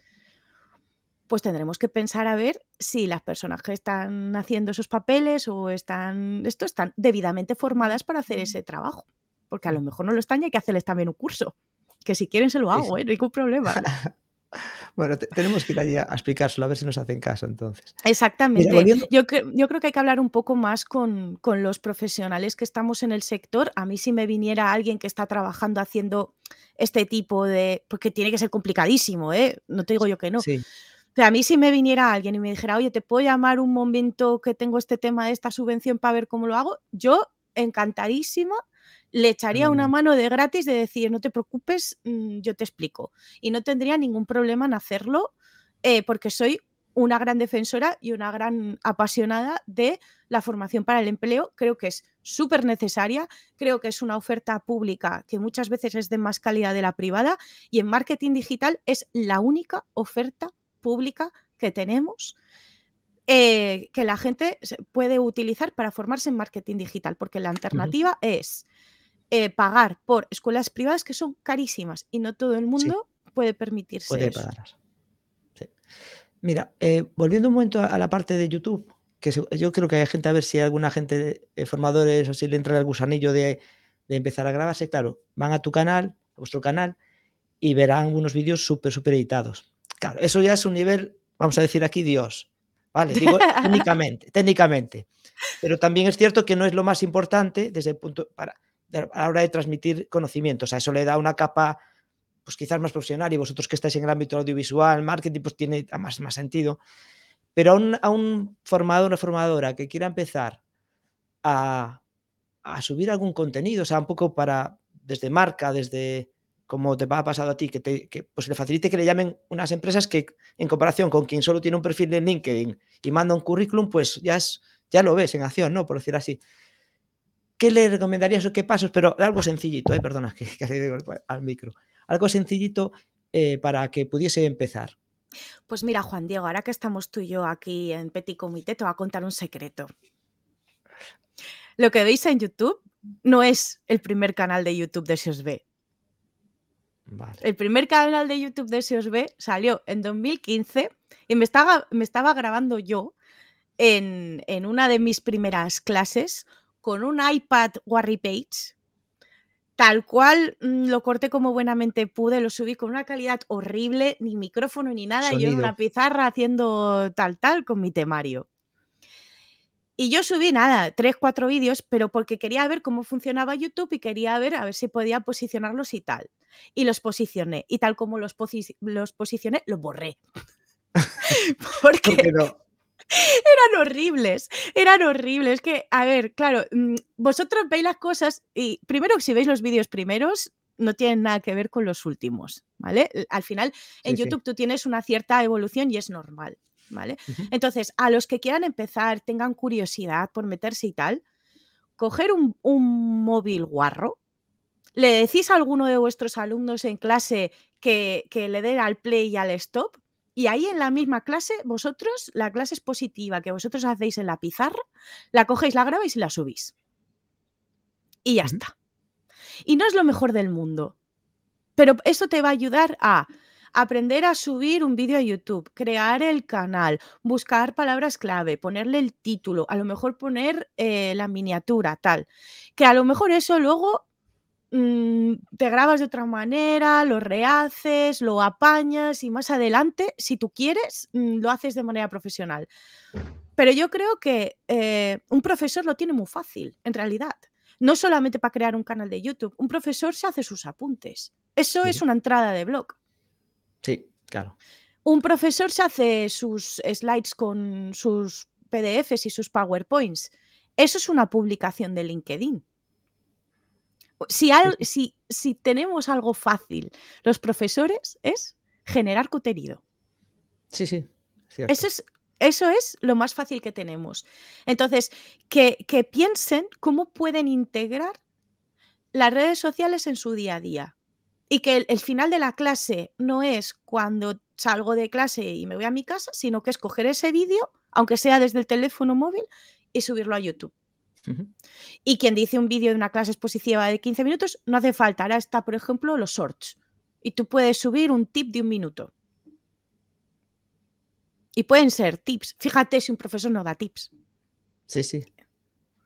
pues tendremos que pensar a ver si las personas que están haciendo esos papeles o están, esto están debidamente formadas para hacer ese trabajo. Porque a lo mejor no lo están y hay que hacerles también un curso. Que si quieren se lo hago. ¿eh? no hay ningún problema. Bueno, te- tenemos que ir allí a explicárselo, a ver si nos hacen caso entonces. Exactamente. Yo, cre- yo creo que hay que hablar un poco más con, con los profesionales que estamos en el sector. A mí si me viniera alguien que está trabajando haciendo este tipo de... Porque tiene que ser complicadísimo, ¿eh? No te digo yo que no. Sí, sea, a mí si me viniera alguien y me dijera, oye, ¿te puedo llamar un momento que tengo este tema de esta subvención para ver cómo lo hago? Yo encantadísima le echaría una mano de gratis de decir, no te preocupes, mm, yo te explico. Y no tendría ningún problema en hacerlo eh, porque soy una gran defensora y una gran apasionada de la formación para el empleo. Creo que es súper necesaria, creo que es una oferta pública que muchas veces es de más calidad de la privada y en marketing digital es la única oferta pública que tenemos eh, que la gente puede utilizar para formarse en marketing digital, porque la alternativa es eh, pagar por escuelas privadas que son carísimas y no todo el mundo puede permitirse puede eso. Mira, eh, volviendo un momento a, la parte de YouTube, que yo creo que hay gente, a ver si hay alguna gente, de formadores o si le entra el gusanillo de, de, empezar a grabarse, claro, van a tu canal, a vuestro canal, y verán unos vídeos súper, súper editados. Claro, eso ya es un nivel, vamos a decir aquí, Dios. Vale, digo técnicamente, técnicamente. Pero también es cierto que no es lo más importante desde el punto para a la hora de transmitir conocimientos. O sea, eso le da una capa pues quizás más profesional y vosotros que estáis en el ámbito audiovisual, marketing, pues tiene más, más sentido. Pero a un, a un formador o una formadora que quiera empezar a, a, subir algún contenido, o sea, un poco para, desde marca, desde como te ha pasado a ti, que, te, pues le facilite que le llamen unas empresas que en comparación con quien solo tiene un perfil en LinkedIn y manda un currículum, pues ya, es, ya lo ves en acción, ¿no? Por decir así. ¿Qué le recomendarías o qué pasos? Pero algo sencillito, ¿eh? perdona, que, que al micro algo sencillito eh, para que pudiese empezar. Pues mira, Juan Diego, ahora que estamos tú y yo aquí en Petit Comité, te voy a contar un secreto. Lo que veis en YouTube no es el primer canal de YouTube de SEOSB. Vale. El primer canal de YouTube de SEOSB salió en 2015 y me estaba, me estaba grabando yo en, en, una de mis primeras clases con un iPad Warry Page tal cual mm, lo corté como buenamente pude, lo subí con una calidad horrible, ni micrófono ni nada, yo en una pizarra haciendo tal, tal con mi temario. Y yo subí nada, tres, cuatro vídeos, pero porque quería ver cómo funcionaba YouTube y quería ver a ver si podía posicionarlos y tal. Y los posicioné. Y tal como los, los posicioné, los borré. porque, no? eran horribles, eran horribles. Que, a ver, claro, mm, vosotros veis las cosas y primero, si veis los vídeos primeros, no tienen nada que ver con los últimos, ¿vale? Al final, en YouTube tú tienes una cierta evolución y es normal, ¿vale? Entonces, a los que quieran empezar, tengan curiosidad por meterse y tal, coger un, un móvil guarro, le decís a alguno de vuestros alumnos en clase que, que le den al play y al stop y ahí en la misma clase, vosotros, la clase expositiva que vosotros hacéis en la pizarra, la cogéis, la grabáis y la subís. Y ya está. Y no es lo mejor del mundo. Pero eso te va a ayudar a aprender a subir un vídeo a YouTube, crear el canal, buscar palabras clave, ponerle el título, a lo mejor poner eh, la miniatura, tal. Que a lo mejor eso luego Mm, te grabas de otra manera, lo rehaces, lo apañas y más adelante, si tú quieres, mm, lo haces de manera profesional. Pero yo creo que eh, un profesor lo tiene muy fácil, en realidad. No solamente para crear un canal de YouTube, un profesor se hace sus apuntes. Eso es una entrada de blog. Sí, claro. Un profesor se hace sus slides con sus PDFs y sus PowerPoints. Eso es una publicación de LinkedIn. Si, si, si tenemos algo fácil, los profesores, es generar contenido. Sí, sí. Eso es, eso es lo más fácil que tenemos. Entonces, que, que, piensen cómo pueden integrar las redes sociales en su día a día. Y que el, el, final de la clase no es cuando salgo de clase y me voy a mi casa, sino que es coger ese vídeo, aunque sea desde el teléfono móvil, y subirlo a YouTube. Y quien dice un vídeo de una clase expositiva de 15 minutos, no hace falta. Ahora está, por ejemplo, los shorts. Y tú puedes subir un tip de un minuto. Y pueden ser tips. Fíjate si un profesor no da tips. Sí, sí.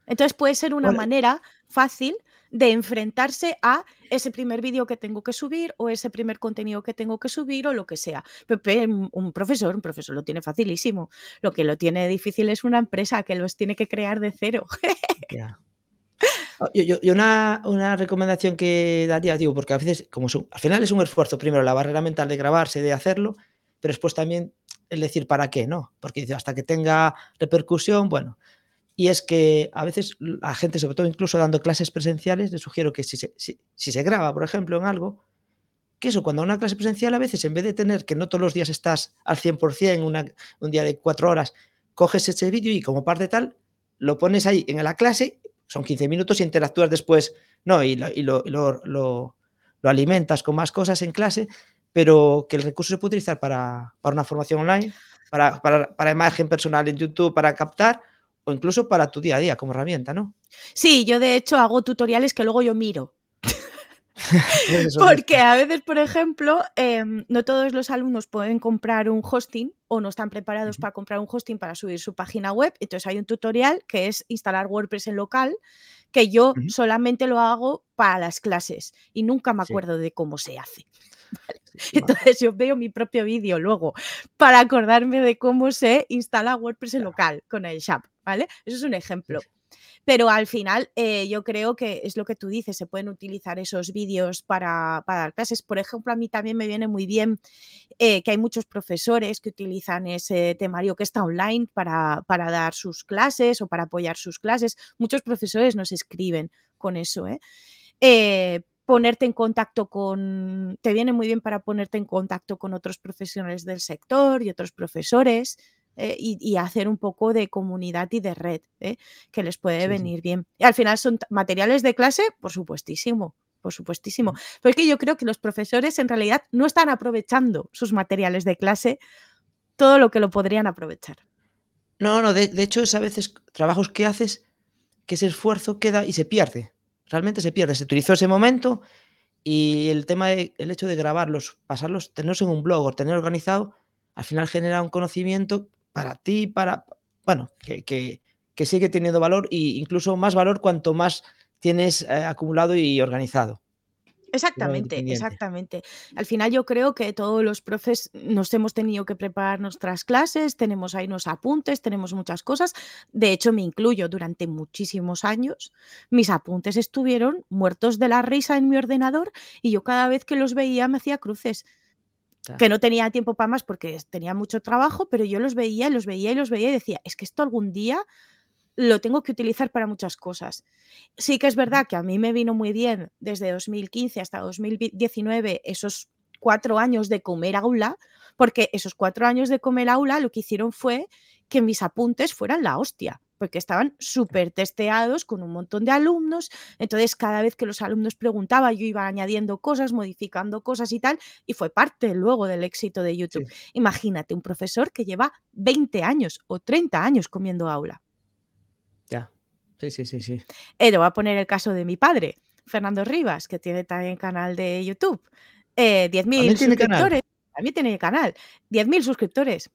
Entonces puede ser una manera fácil de enfrentarse a ese primer vídeo que tengo que subir o ese primer contenido que tengo que subir o lo que sea. Pepe, un profesor, un profesor lo tiene facilísimo. Lo que lo tiene difícil es una empresa que los tiene que crear de cero. Oh, yo, una, una, recomendación que daría, digo, porque a veces, como al final es un esfuerzo, primero la barrera mental de grabarse, de hacerlo, pero después también el decir para qué, ¿no? Porque hasta que tenga repercusión, bueno. Y es que a veces la gente, sobre todo incluso dando clases presenciales, le sugiero que si se, si, se graba, por ejemplo, en algo, que eso, cuando una clase presencial a veces, en vez de tener que no todos los días estás al 100%, una, un día de cuatro horas, coges ese vídeo y como parte tal, lo pones ahí en la clase, son 15 minutos y interactúas después, no, y, y lo, lo, lo, alimentas con más cosas en clase, pero que el recurso se puede utilizar para, para una formación online, para, para, para, imagen personal en YouTube, para captar, o incluso para tu día a día como herramienta, ¿no? Sí, yo de hecho hago tutoriales que luego yo miro. Porque a veces, por ejemplo, eh, no todos los alumnos pueden comprar un hosting o no están preparados para comprar un hosting para subir su página web. Entonces hay un tutorial que es instalar WordPress en local, que yo uh -huh. solamente lo hago para las clases y nunca me acuerdo sí. de cómo se hace. ¿vale? Entonces yo veo mi propio vídeo luego para acordarme de cómo se instala WordPress en local con el SHAP, ¿vale? Eso es un ejemplo. Pero al final eh, yo creo que es lo que tú dices, se pueden utilizar esos vídeos para, para, dar clases. Por ejemplo, a mí también me viene muy bien eh, que hay muchos profesores que utilizan ese temario que está online para, para, dar sus clases o para apoyar sus clases. Muchos profesores nos escriben con eso. ¿eh? Ponerte en contacto con, te viene muy bien para ponerte en contacto con otros profesionales del sector y otros profesores eh, y, y, hacer un poco de comunidad y de red, ¿eh? que les puede sí, venir sí. bien. Y al final son materiales de clase, por supuestísimo, por supuestísimo. Pero es que yo creo que los profesores en realidad no están aprovechando sus materiales de clase todo lo que lo podrían aprovechar. No, no, de, de hecho es a veces trabajos que haces que ese esfuerzo queda y se pierde realmente se pierde. Se utilizó ese momento y el tema de, el hecho de grabarlos, pasarlos, tenerlos en un blog o tener organizado, al final genera un conocimiento para ti, para, bueno, que, que, que sigue teniendo valor e incluso más valor cuanto más tienes eh, acumulado y organizado. Exactamente, exactamente. Al final yo creo que todos los profes nos hemos tenido que preparar nuestras clases, tenemos ahí unos apuntes, tenemos muchas cosas. De hecho, me incluyo durante muchísimos años. Mis apuntes estuvieron muertos de la risa en mi ordenador y yo cada vez que los veía me hacía cruces. Que no tenía tiempo para más porque tenía mucho trabajo, pero yo los veía, los veía y los veía y decía, es que esto algún día lo tengo que utilizar para muchas cosas. Sí que es verdad que a mí me vino muy bien desde 2015 hasta 2019 esos cuatro años de comer aula, porque esos cuatro años de comer aula lo que hicieron fue que mis apuntes fueran la hostia, porque estaban súper testeados con un montón de alumnos. Entonces, cada vez que los alumnos preguntaban, yo iba añadiendo cosas, modificando cosas y tal, y fue parte luego del éxito de YouTube. Sí. Imagínate un profesor que lleva 20 años o 30 años comiendo aula. Sí, sí, sí, sí. Eh, te voy a poner el caso de mi padre, Fernando Rivas, que tiene también canal de YouTube. Eh, 10.000 suscriptores. También tiene canal. 10.000 suscriptores.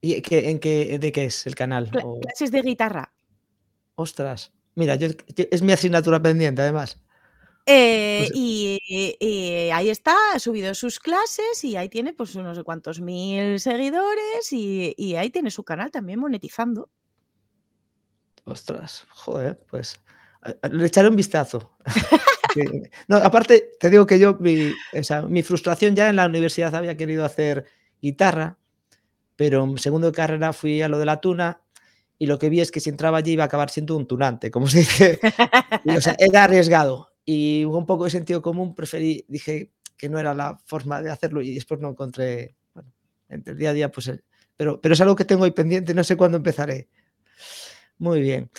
¿Y qué, en qué, de qué es el canal? Cla o... Clases de guitarra. Ostras. Mira, yo, yo, es mi asignatura pendiente, además. Eh, pues... y, y, y, ahí está, ha subido sus clases y ahí tiene pues unos cuantos mil seguidores y, y ahí tiene su canal también monetizando. Ostras, joder, pues le echaré un vistazo. no, aparte, te digo que yo, mi, o sea, mi, frustración ya en la universidad había querido hacer guitarra, pero en segundo de carrera fui a lo de la tuna y lo que vi es que si entraba allí iba a acabar siendo un tunante, como se dice. o sea, era arriesgado y un poco de sentido común preferí, dije que no era la forma de hacerlo y después no encontré, bueno, entre el día a día, pues, pero, pero es algo que tengo ahí pendiente, no sé cuándo empezaré. Muy bien.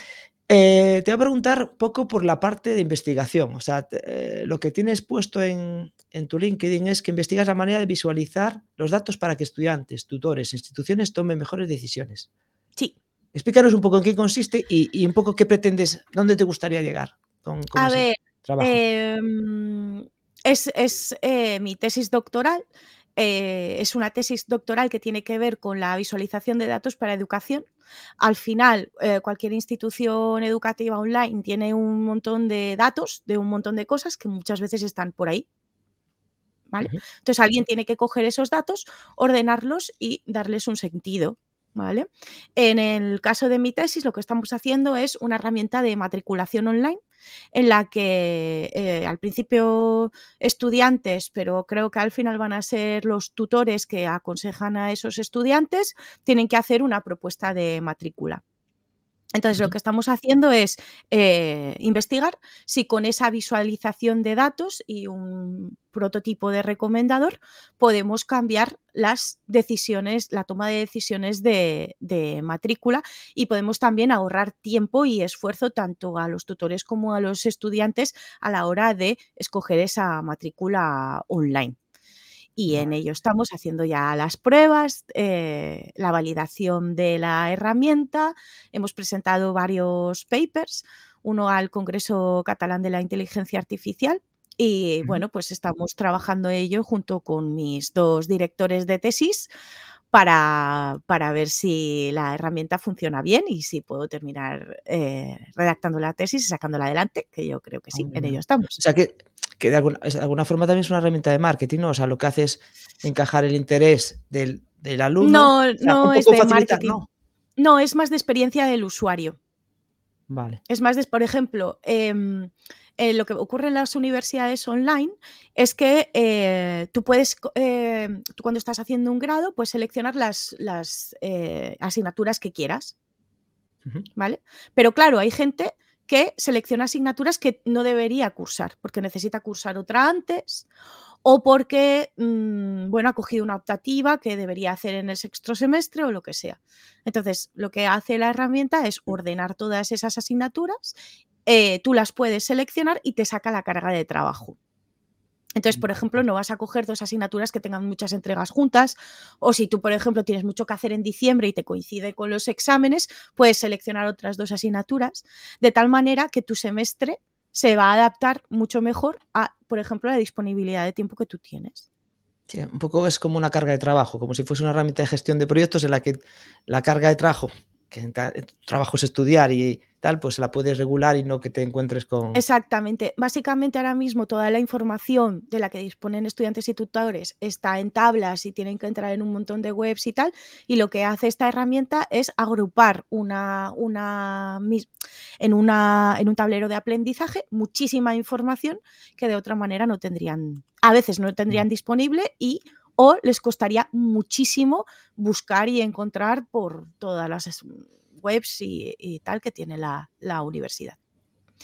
Eh, te voy a preguntar un poco por la parte de investigación. O sea, eh, lo que tienes puesto en, en, tu LinkedIn es que investigas la manera de visualizar los datos para que estudiantes, tutores, instituciones tomen mejores decisiones. Sí. Explícanos un poco en qué consiste y, y un poco qué pretendes, dónde te gustaría llegar con, con a ver, trabajo. Eh, es, es eh, mi tesis doctoral. Eh, es una tesis doctoral que tiene que ver con la visualización de datos para educación al final, eh, cualquier institución educativa online tiene un montón de datos de un montón de cosas que muchas veces están por ahí. ¿Vale? Entonces alguien tiene que coger esos datos, ordenarlos y darles un sentido. ¿Vale? En el caso de mi tesis, lo que estamos haciendo es una herramienta de matriculación online en la que eh, al principio estudiantes, pero creo que al final van a ser los tutores que aconsejan a esos estudiantes, tienen que hacer una propuesta de matrícula. Entonces, lo que estamos haciendo es eh, investigar si con esa visualización de datos y un prototipo de recomendador podemos cambiar las decisiones, la toma de decisiones de, matrícula y podemos también ahorrar tiempo y esfuerzo tanto a los tutores como a los estudiantes a la hora de escoger esa matrícula online y en ello estamos haciendo ya las pruebas, eh, la validación de la herramienta. Hemos presentado varios papers, uno al Congreso Catalán de la Inteligencia Artificial. Y bueno, pues estamos trabajando ello junto con mis dos directores de tesis para, para ver si la herramienta funciona bien y si puedo terminar eh, redactando la tesis y sacándola adelante, que yo creo que sí, en ello estamos. O sea que que de alguna, forma también es una herramienta de marketing, ¿no? O sea, lo que hace es encajar el interés del, alumno. No, no es de marketing. No. es más de experiencia del usuario. Vale. Es más de, por ejemplo, em, eh, lo que ocurre en las universidades online es que eh, tú puedes, em, tú cuando estás haciendo un grado, puedes seleccionar las, las eh, asignaturas que quieras. ¿Vale? Pero claro, hay gente que selecciona asignaturas que no debería cursar, porque necesita cursar otra antes o porque, mm, bueno, ha cogido una optativa que debería hacer en el sexto semestre o lo que sea. Entonces, lo que hace la herramienta es ordenar todas esas asignaturas, eh, tú las puedes seleccionar y te saca la carga de trabajo. Entonces, por ejemplo, no vas a coger dos asignaturas que tengan muchas entregas juntas, o si tú, por ejemplo, tienes mucho que hacer en diciembre y te coincide con los exámenes, puedes seleccionar otras dos asignaturas, de tal manera que tu semestre se va a adaptar mucho mejor a, por ejemplo, la disponibilidad de tiempo que tú tienes. Sí, un poco es como una carga de trabajo, como si fuese una herramienta de gestión de proyectos en la que la carga de trabajo, que en trabajo es estudiar y pues la puedes regular y no que te encuentres con... Exactamente. Básicamente ahora mismo toda la información de la que disponen estudiantes y tutores está en tablas y tienen que entrar en un montón de webs y tal, y lo que hace esta herramienta es agrupar una, una, en, una, en un tablero de aprendizaje muchísima información que de otra manera no tendrían, a veces no tendrían disponible y o les costaría muchísimo buscar y encontrar por todas las webs y, tal que tiene la, universidad.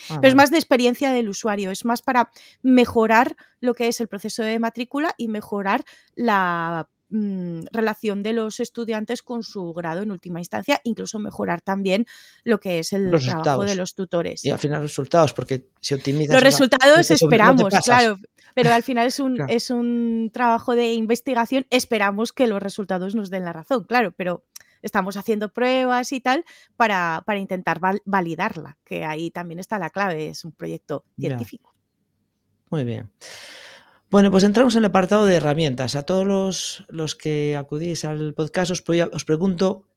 Pero es más de experiencia del usuario, es más para mejorar lo que es el proceso de matrícula y mejorar la mm, relación de los estudiantes con su grado en última instancia, incluso mejorar también lo que es el trabajo de los tutores. Y al final resultados, porque si optimizas... Los resultados esperamos, claro, pero al final es un, es un trabajo de investigación, esperamos que los resultados nos den la razón, claro, pero estamos haciendo pruebas y tal para, intentar validarla, que ahí también está la clave, es un proyecto científico. Muy bien. Bueno, pues entramos en el apartado de herramientas. A todos los, que acudís al podcast os, os, pregunto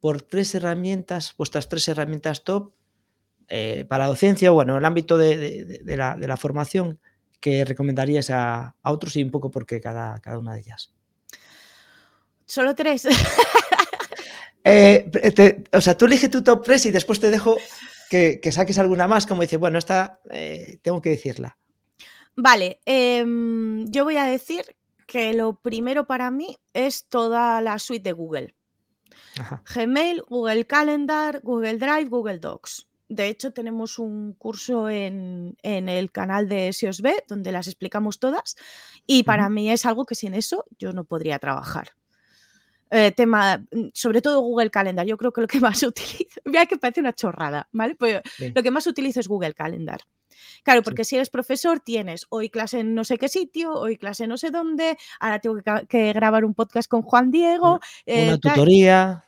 por tres herramientas, vuestras tres herramientas top eh, para docencia, bueno, en el ámbito de, la, formación que recomendarías a, otros y un poco por qué cada, cada una de ellas. Solo tres. Eh, o sea, tú elige tu top 3 y después te dejo que, saques alguna más, como dice, bueno, esta eh, tengo que decirla. Vale, em, yo voy a decir que lo primero para mí es toda la suite de Google. Gmail, Google Calendar, Google Drive, Google Docs. De hecho, tenemos un curso en, el canal de SEOSB donde las explicamos todas y para mí es algo que sin eso yo no podría trabajar. Eh, tema, mm, sobre todo Google Calendar, yo creo que lo que más utilizo, mira que parece una chorrada, ¿vale? Pues lo que más utilizo es Google Calendar. Claro, porque si eres profesor tienes hoy clase en no sé qué sitio, hoy clase no sé dónde, ahora tengo que, grabar un podcast con Juan Diego. Una eh, tutoría.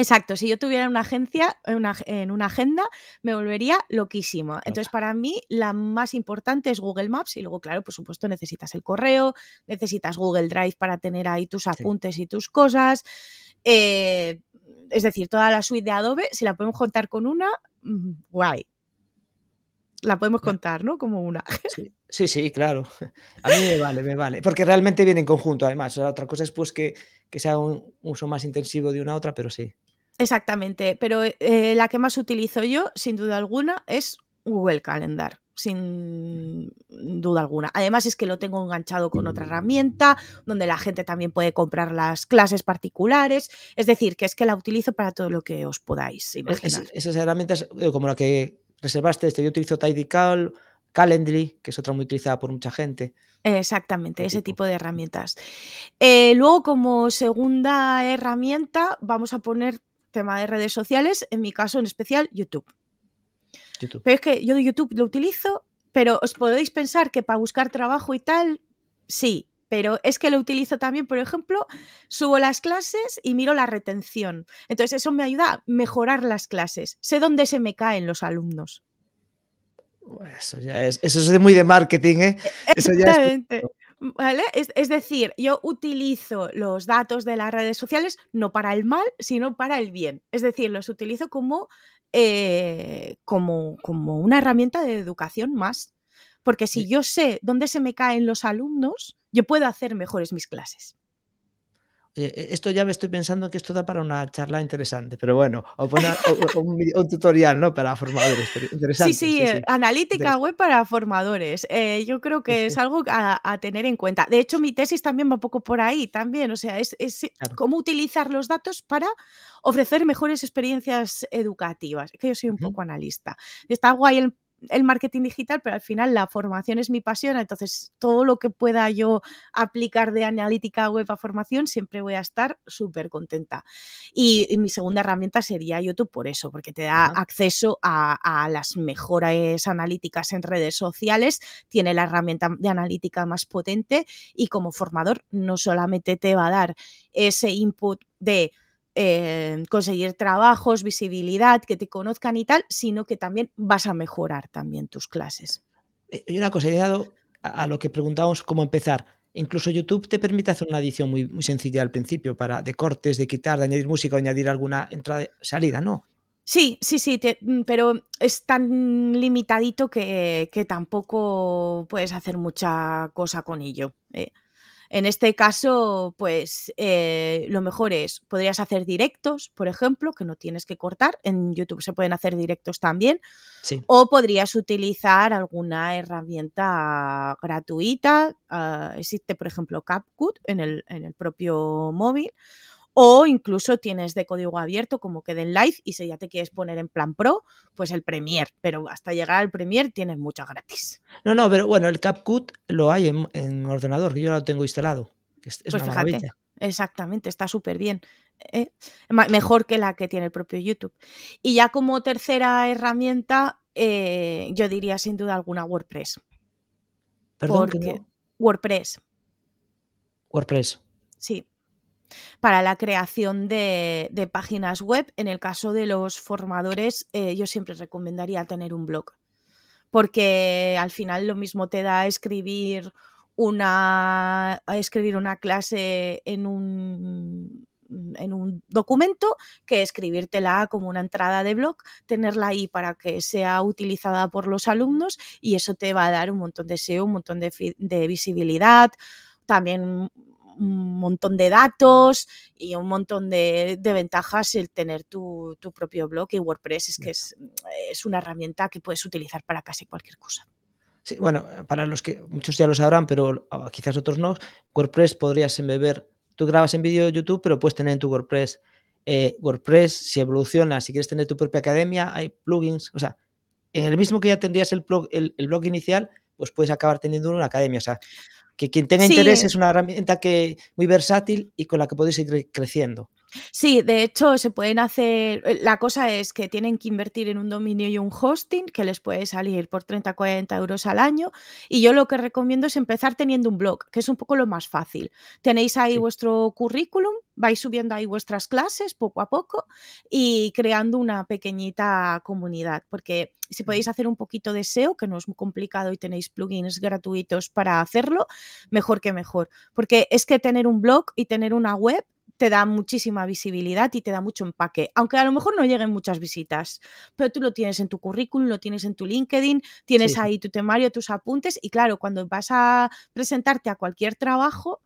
Exacto, si yo tuviera una agencia, en una agenda, me volvería loquísimo. Entonces, para mí, la más importante es Google Maps y luego, claro, por supuesto, necesitas el correo, necesitas Google Drive para tener ahí tus apuntes y tus cosas. Eh, es decir, toda la suite de Adobe, si la podemos contar con una, mm, guay. La podemos contar, ¿no? Como una. Sí, sí, claro. A mí me vale, me vale. Porque realmente viene en conjunto, además. otra cosa es pues que, que sea un uso más intensivo de una a otra, pero sí. Exactamente, pero eh, la que más utilizo yo, sin duda alguna, es Google Calendar, sin duda alguna. Además es que lo tengo enganchado con otra herramienta donde la gente también puede comprar las clases particulares. Es decir, que es que la utilizo para todo lo que os podáis imaginar. es- esas herramientas, eh, como la que reservaste, este, yo utilizo Tidycal, Calendly, que es otra muy utilizada por mucha gente. Exactamente, ese tipo. tipo de herramientas. Eh, luego, como segunda herramienta, vamos a poner tema de redes sociales, en mi caso en especial YouTube. YouTube. Pero es que yo de YouTube lo utilizo, pero os podéis pensar que para buscar trabajo y tal, sí, pero es que lo utilizo también, por ejemplo, subo las clases y miro la retención. Entonces eso me ayuda a mejorar las clases. Sé dónde se me caen los alumnos. Eso ya es, eso es muy de marketing, ¿eh? Eso ya es Exactamente. ¿Vale? Es, es decir, yo utilizo los datos de las redes sociales no para el mal, sino para el bien. Es decir, los utilizo como, eh, como, como una herramienta de educación más. Porque si Sí. yo sé dónde se me caen los alumnos, yo puedo hacer mejores mis clases. Oye, e- esto ya me estoy pensando que esto da para una charla interesante, pero bueno, o, poner- o- o un, tutorial, ¿no? Para formadores, Sí, interesante, sí, sí, eh, sí. analítica web para formadores. eh, yo creo que es algo a, a tener en cuenta. De hecho, mi tesis también va un poco por ahí también. O sea, es, es claro. cómo utilizar los datos para ofrecer mejores experiencias educativas. Que yo soy un poco analista. Está guay el, el marketing digital, pero al final la formación es mi pasión. Entonces, todo lo que pueda yo aplicar de analítica web a formación, siempre voy a estar súper contenta. Y, y mi segunda herramienta sería YouTube por eso, porque te da acceso a, a las mejores analíticas en redes sociales, tiene la herramienta de analítica más potente y como formador no solamente te va a dar ese input de eh, conseguir trabajos, visibilidad, que te conozcan y tal, sino que también vas a mejorar también tus clases. Eh, Y una cosa, he dado a, lo que preguntábamos cómo empezar. Incluso YouTube te permite hacer una edición muy, muy sencilla al principio, para de cortes, de quitar, de añadir música, o añadir alguna entrada, salida, ¿no? Sí, sí, sí, te- mm, pero es tan limitadito que, que tampoco puedes hacer mucha cosa con ello. eh. En este caso, pues eh, lo mejor es, podrías hacer directos, por ejemplo, que no tienes que cortar. En YouTube se pueden hacer directos también. Sí. O podrías utilizar alguna herramienta gratuita. ah, existe, por ejemplo, CapCut en el, en el propio móvil. O incluso tienes de código abierto como Kden Live y si ya te quieres poner en plan pro, pues el Premiere. Pero hasta llegar al Premiere tienes muchas gratis. No, no, pero bueno, el CapCut lo hay en, en ordenador, que yo lo tengo instalado. Es, es Pues una fíjate, maravilla. exactamente, está súper bien. ¿eh? Mejor que la que tiene el propio YouTube. Y ya como tercera herramienta, eh, yo diría sin duda alguna WordPress. Perdón, que Porque no. WordPress, WordPress. sí. Para la creación de, páginas web, en el caso de los formadores, eh, yo siempre recomendaría tener un blog. Porque al final lo mismo te da escribir una, escribir una clase en un, en un documento que escribírtela como una entrada de blog, tenerla ahí para que sea utilizada por los alumnos y eso te va a dar un montón de SEO, un montón de, de visibilidad, también un montón de datos y un montón de, de ventajas el tener tu, tu propio blog y WordPress es que es, es una herramienta que puedes utilizar para casi cualquier cosa. Sí, bueno, para los que muchos ya lo sabrán, pero ah, quizás otros no, WordPress podrías embeber, tú grabas en vídeo de YouTube, pero puedes tener en tu WordPress. eh, WordPress, si evoluciona, si quieres tener tu propia academia, hay plugins, o sea, en el mismo que ya tendrías el blog, el, el blog inicial, pues puedes acabar teniendo una academia. O sea, que quien tenga Sí, interés es una herramienta que muy versátil y con la que podéis ir cre- creciendo. Sí, de hecho se pueden hacer, eh, la cosa es que tienen que invertir en un dominio y un hosting que les puede salir por 30, 40 euros al año y yo lo que recomiendo es empezar teniendo un blog, que es un poco lo más fácil. Tenéis ahí Sí. vuestro currículum, vais subiendo ahí vuestras clases poco a poco y creando una pequeñita comunidad, porque si podéis hacer un poquito de SEO, que no es muy complicado y tenéis plugins gratuitos para hacerlo, mejor que mejor, porque es que tener un blog y tener una web te da muchísima visibilidad y te da mucho empaque, aunque a lo mejor no lleguen muchas visitas, pero tú lo tienes en tu currículum, lo tienes en tu LinkedIn, tienes Sí, ahí tu temario, tus apuntes y claro, cuando vas a presentarte a cualquier trabajo,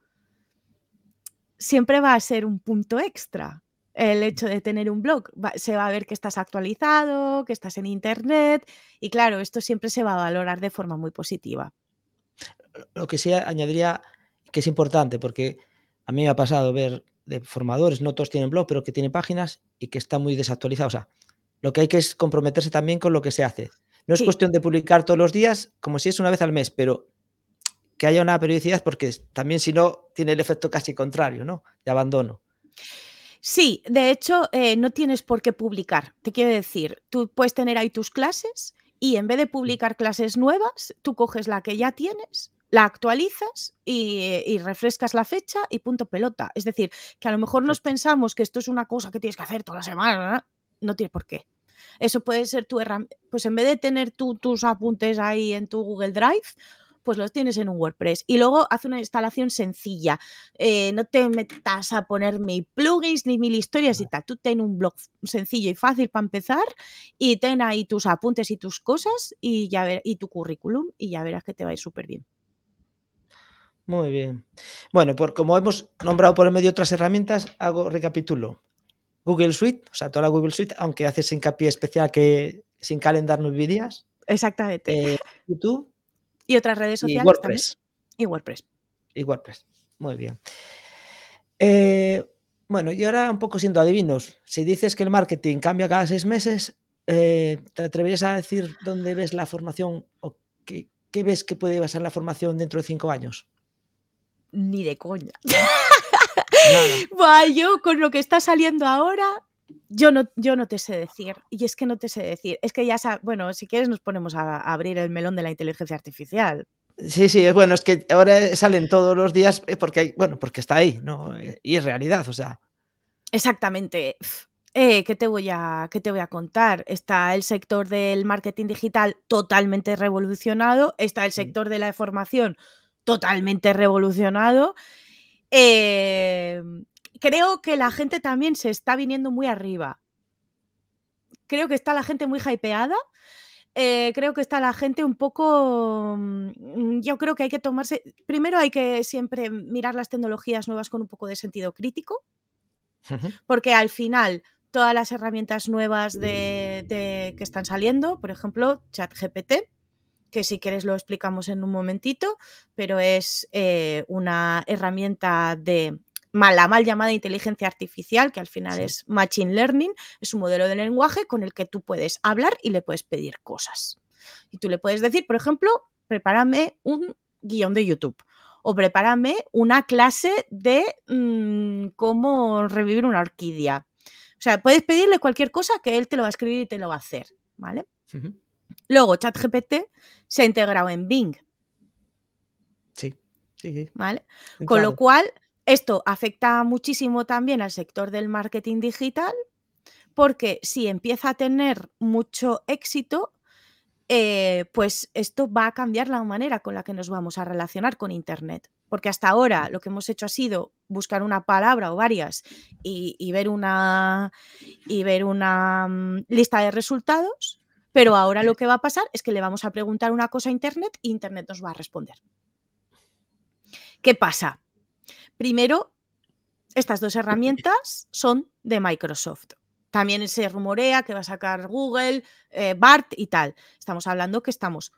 siempre va a ser un punto extra. el hecho de tener un blog. se va a ver que estás actualizado, que estás en Internet y claro, esto siempre se va a valorar de forma muy positiva. Lo que sí añadiría que es importante, porque a mí me ha pasado ver de formadores, no todos tienen blog, pero que tienen páginas y que está muy desactualizado. O sea, lo que hay que es comprometerse también con lo que se hace. No es cuestión de publicar todos los días, como si es una vez al mes, pero que haya una periodicidad, porque también si no, tiene el efecto casi contrario, ¿no? De abandono. Sí, de hecho, eh, no tienes por qué publicar. Te quiero decir, tú puedes tener ahí tus clases y en vez de publicar clases nuevas, tú coges la que ya tienes, la actualizas y, refrescas la fecha y punto pelota. Es decir, que a lo mejor nos pensamos que esto es una cosa que tienes que hacer toda la semana, no tiene por qué. Eso puede ser tu herramienta. Pues en vez de tener tú tus apuntes ahí en tu Google Drive, pues los tienes en un WordPress. Y luego haz una instalación sencilla. Eh, no te metas a poner ni plugins ni mil historias y tal. Tú ten un blog sencillo y fácil para empezar y ten ahí tus apuntes y tus cosas y, ya ver, y tu currículum y ya verás que te va a ir súper bien. Muy bien. Bueno, por, como hemos nombrado por el medio otras herramientas, hago recapitulo. Google Suite, o sea, toda la Google Suite, aunque haces hincapié especial que sin calendar no vivirías. Exactamente. Eh, YouTube, y otras redes sociales. Y WordPress. Y WordPress. Y WordPress. Muy bien. Eh, bueno, y ahora un poco siendo adivinos, si dices que el marketing cambia cada seis meses, eh, ¿te atreverías a decir dónde ves la formación o qué, ves que puede basar la formación dentro de cinco años? Ni de coña. yo con lo que está saliendo ahora, yo no, yo no te sé decir, y es que no te sé decir, es que ya, bueno, si quieres nos ponemos a, abrir el melón de la inteligencia artificial. Sí, sí, bueno, es que ahora salen todos los días eh, porque hay, bueno, porque está ahí, ¿no? Eh, y es realidad, o sea. Exactamente. Eh, ¿qué, te voy a, ¿Qué te voy a contar? Está el sector del marketing digital totalmente revolucionado, está el sector de la formación totalmente revolucionado. Eh, creo que la gente también se está viniendo muy arriba. Creo que está la gente muy hypeada. Eh, creo que está la gente un poco. Mm, yo creo que hay que tomarse. Primero hay que siempre mirar las tecnologías nuevas con un poco de sentido crítico. Porque al final, todas las herramientas nuevas de, que están saliendo, por ejemplo, ChatGPT, que si quieres lo explicamos en un momentito, pero es eh, una herramienta de la mal llamada inteligencia artificial, que al final es Machine Learning, es un modelo de lenguaje con el que tú puedes hablar y le puedes pedir cosas. Y tú le puedes decir, por ejemplo, prepárame un guion de YouTube o prepárame una clase de mm, cómo revivir una orquídea. O sea, puedes pedirle cualquier cosa que él te lo va a escribir y te lo va a hacer, ¿vale? Luego, ChatGPT se ha integrado en Bing. Sí, sí, ¿Vale? Con lo cual, esto afecta muchísimo también al sector del marketing digital, porque si empieza a tener mucho éxito, eh, pues esto va a cambiar la manera con la que nos vamos a relacionar con Internet. Porque hasta ahora lo que hemos hecho ha sido buscar una palabra o varias y, ver, una, y ver una mm, lista de resultados, pero ahora lo que va a pasar es que le vamos a preguntar una cosa a Internet y Internet nos va a responder. ¿Qué pasa? Primero, estas dos herramientas son de Microsoft. También se rumorea que va a sacar Google, eh, BART y tal. Estamos hablando que estamos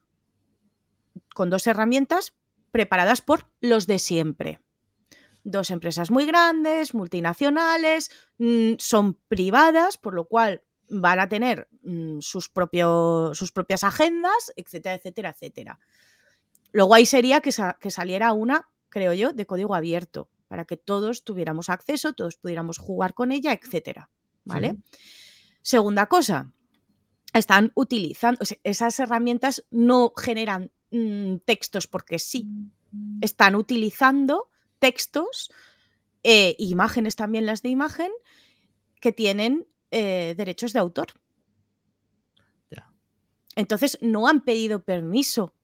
con dos herramientas preparadas por los de siempre. Dos empresas muy grandes, multinacionales, mm, son privadas, por lo cual van a tener mm, sus, sus propias agendas, etcétera, etcétera, etcétera. Luego ahí sería que, que saliera una creo yo, de código abierto, para que todos tuviéramos acceso, todos pudiéramos jugar con ella, etcétera. ¿Vale? Segunda cosa, están utilizando, esas herramientas no generan mm, textos porque sí, están utilizando textos, e imágenes también las de imagen, que tienen eh, derechos de autor. Entonces no han pedido permiso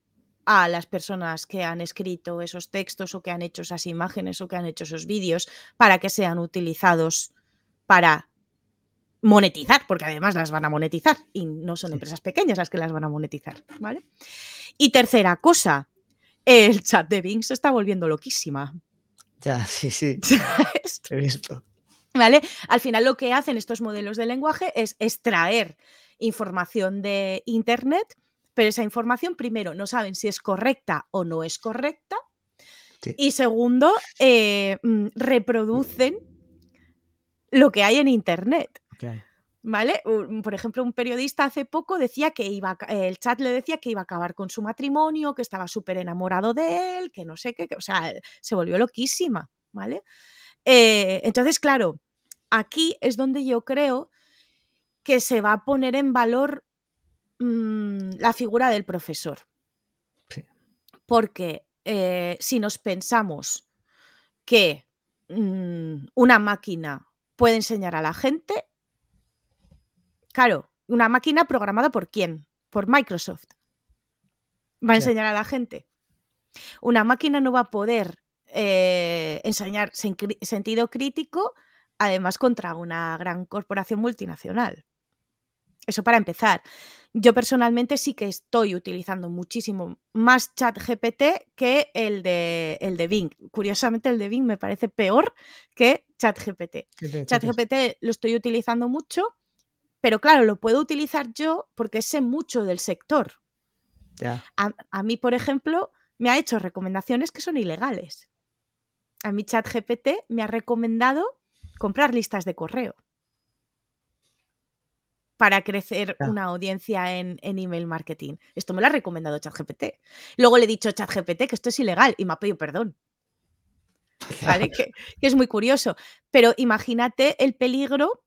a las personas que han escrito esos textos o que han hecho esas imágenes o que han hecho esos vídeos para que sean utilizados para monetizar, porque además las van a monetizar y no son empresas pequeñas las que las van a monetizar, ¿vale? Y tercera cosa, el chat de Bing se está volviendo loquísima. Ya, sí, sí. He visto. ¿Vale? Al final lo que hacen estos modelos de lenguaje es extraer información de Internet, pero esa información, primero, no saben si es correcta o no es correcta. Sí. Y segundo, eh, mm, reproducen lo que hay en Internet. ¿Vale? Un- por ejemplo, un periodista hace poco decía que iba, el chat le decía que iba a acabar con su matrimonio, que estaba súper enamorado de él, que no sé qué, que- o sea, se volvió loquísima, ¿vale? Eh, entonces, claro, aquí es donde yo creo que se va a poner en valor mm, la figura del profesor. Sí. Porque eh, si nos pensamos que mm, una máquina puede enseñar a la gente, claro, una máquina programada por quién? Por Microsoft. Va a enseñar a la gente. Una máquina no va a poder eh, enseñar sen- sentido crítico, además contra una gran corporación multinacional. Eso para empezar. Yo personalmente sí que estoy utilizando muchísimo más ChatGPT que el de, el de Bing. Curiosamente, el de Bing me parece peor que ChatGPT. ¿Qué te- qué te- ChatGPT lo estoy utilizando mucho, pero claro, lo puedo utilizar yo porque sé mucho del sector. A mí, por ejemplo, me ha hecho recomendaciones que son ilegales. A mi ChatGPT me ha recomendado comprar listas de correo para crecer una audiencia en, en email marketing. Esto me lo ha recomendado ChatGPT. Luego le he dicho a ChatGPT que esto es ilegal y me ha pedido perdón. ¿vale? que, que es muy curioso. Pero imagínate el peligro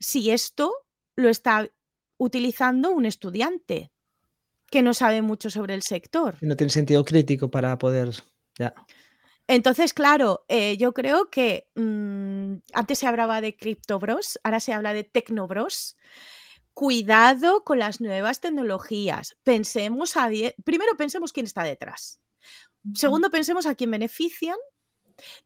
si esto lo está utilizando un estudiante que no sabe mucho sobre el sector. No tiene sentido crítico para poder. Ya. Entonces, claro, eh, yo creo que mm, antes se hablaba de criptobros, ahora se habla de tecnobros. Cuidado con las nuevas tecnologías. Pensemos a primero pensemos quién está detrás. Segundo, pensemos a quién benefician.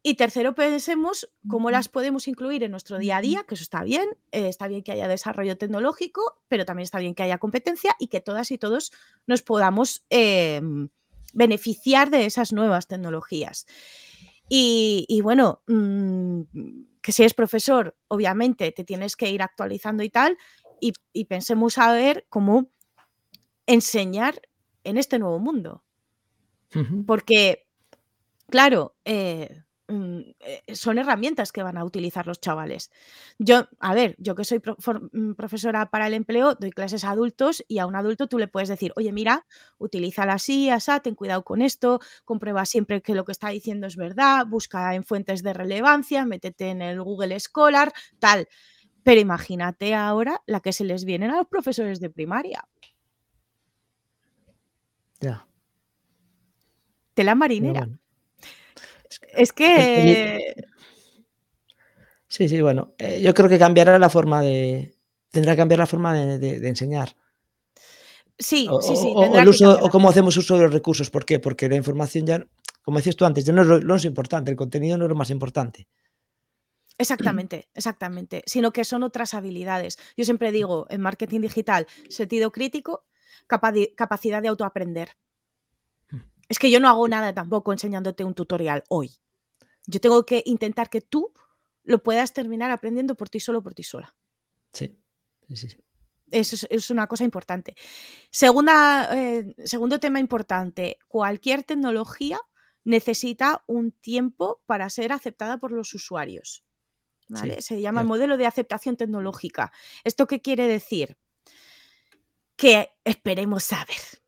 Y tercero, pensemos cómo las podemos incluir en nuestro día a día, que eso está bien, eh, está bien que haya desarrollo tecnológico, pero también está bien que haya competencia y que todas y todos nos podamos em, beneficiar de esas nuevas tecnologías. Y, y bueno, mm, que si eres profesor, obviamente te tienes que ir actualizando y tal, y, y pensemos a ver cómo enseñar en este nuevo mundo. Porque, claro, eh, son herramientas que van a utilizar los chavales. Yo, a ver, yo que soy pro- for- mm, profesora para el empleo, doy clases a adultos y a un adulto tú le puedes decir, oye, mira, utilízala así, asá, ten cuidado con esto, comprueba siempre que lo que está diciendo es verdad, busca en fuentes de relevancia, métete en el Google Scholar, tal. Pero imagínate ahora la que se les vienen a los profesores de primaria. Ya. Tela marinera. bueno. Es que Sí, sí, bueno. eh, yo creo que cambiará la forma de. Tendrá que cambiar la forma de, de- de enseñar. sí, O, sí, sí, o- el uso, cómo hacemos uso de los recursos. ¿Por qué? Porque la información ya, como decías tú antes, ya no es lo, no es importante. El contenido no es lo más importante. Exactamente, exactamente. Sino que son otras habilidades. Yo siempre digo, en marketing digital, sentido crítico, capa- capacidad de autoaprender. Es que yo no hago nada tampoco enseñándote un tutorial hoy. Yo tengo que intentar que tú lo puedas terminar aprendiendo por ti solo, por ti sola. Sí. sí. Eso es, es una cosa importante. Segunda, eh, segundo tema importante, cualquier tecnología necesita un tiempo para ser aceptada por los usuarios. ¿vale? Sí, Se llama el modelo de aceptación tecnológica. ¿Esto qué quiere decir? Que esperemos saber.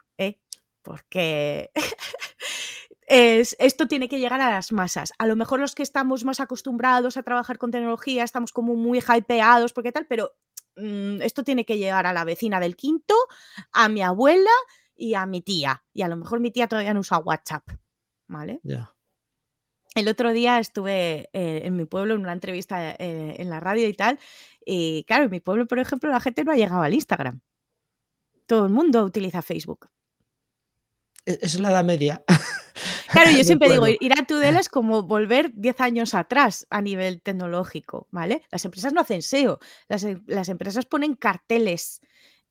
Porque es- esto tiene que llegar a las masas. A lo mejor los que estamos más acostumbrados a trabajar con tecnología estamos como muy hypeados, porque tal, pero mm, esto tiene que llegar a la vecina del quinto, a mi abuela y a mi tía. Y a lo mejor mi tía todavía no usa WhatsApp, ¿vale? Ya. El otro día estuve eh, en mi pueblo en una entrevista eh, en la radio y tal, y claro, en mi pueblo, por ejemplo, la gente no ha llegado al Instagram. Todo el mundo utiliza Facebook. E- es la edad media. Claro, yo siempre digo, ir a Tudela es como volver 10 años atrás a nivel tecnológico, ¿vale? Las empresas no hacen SEO, las, em- las empresas ponen carteles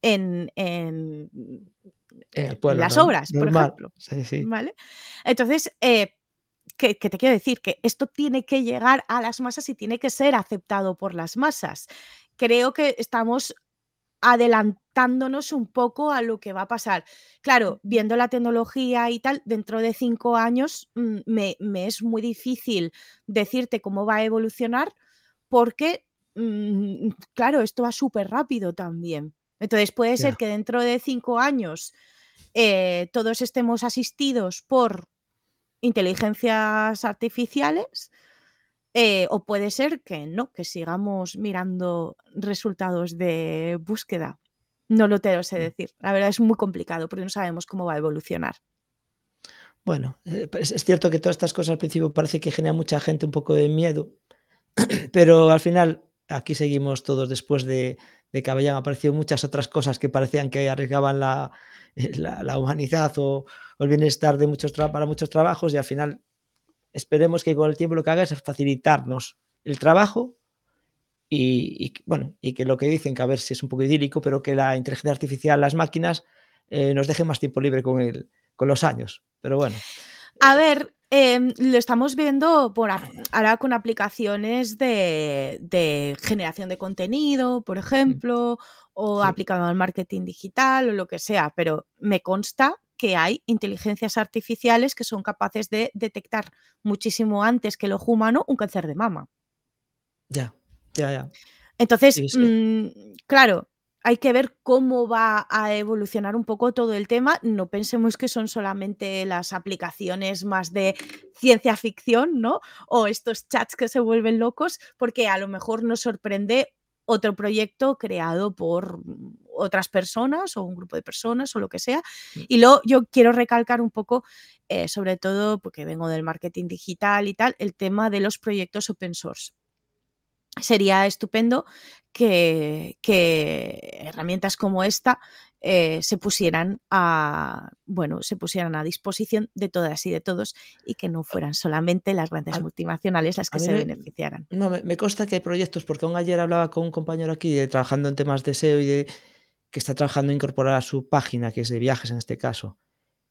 en, en- pueblo, las ¿no? obras, por ejemplo, Sí, sí. ¿vale? Entonces, eh, que, te quiero decir que esto tiene que llegar a las masas y tiene que ser aceptado por las masas. Creo que estamos adelantándonos un poco a lo que va a pasar. Claro, viendo la tecnología y tal, dentro de cinco años mm, me, es muy difícil decirte cómo va a evolucionar porque, mm, claro, esto va súper rápido también. Entonces puede ser que dentro de cinco años eh, todos estemos asistidos por inteligencias artificiales eh, o puede ser que no, que sigamos mirando resultados de búsqueda. No lo te lo sé mm. decir. La verdad es muy complicado porque no sabemos cómo va a evolucionar. Bueno, eh, pues es cierto que todas estas cosas al principio parece que genera mucha gente un poco de miedo, pero al final aquí seguimos todos después de, que habían aparecido muchas otras cosas que parecían que arriesgaban la, la, humanidad o, el bienestar de muchos para muchos trabajos y al final esperemos que con el tiempo lo que haga es facilitarnos el trabajo y, bueno, y que lo que dicen, que a ver si es un poco idílico, pero que la inteligencia artificial, las máquinas, eh, nos dejen más tiempo libre con, el, con los años. Pero bueno. A ver, em, lo estamos viendo por ahora con aplicaciones de, generación de contenido, por ejemplo, o aplicado al marketing digital o lo que sea, pero me consta que hay inteligencias artificiales que son capaces de detectar muchísimo antes que el ojo humano un cáncer de mama. Ya, ya, ya. Entonces, mm, claro, hay que ver cómo va a evolucionar un poco todo el tema. No pensemos que son solamente las aplicaciones más de ciencia ficción, ¿no? O estos chats que se vuelven locos, porque a lo mejor nos sorprende otro proyecto creado por otras personas o un grupo de personas o lo que sea. Mm. Y luego yo quiero recalcar un poco, eh, sobre todo porque vengo del marketing digital y tal, el tema de los proyectos open source sería estupendo que, herramientas como esta eh, se pusieran a bueno se pusieran a disposición de todas y de todos y que no fueran solamente las grandes multinacionales las que se beneficiaran. No, me, consta que hay proyectos, porque aún ayer hablaba con un compañero aquí de, trabajando en temas de SEO y de que está trabajando en incorporar a su página, que es de viajes en este caso,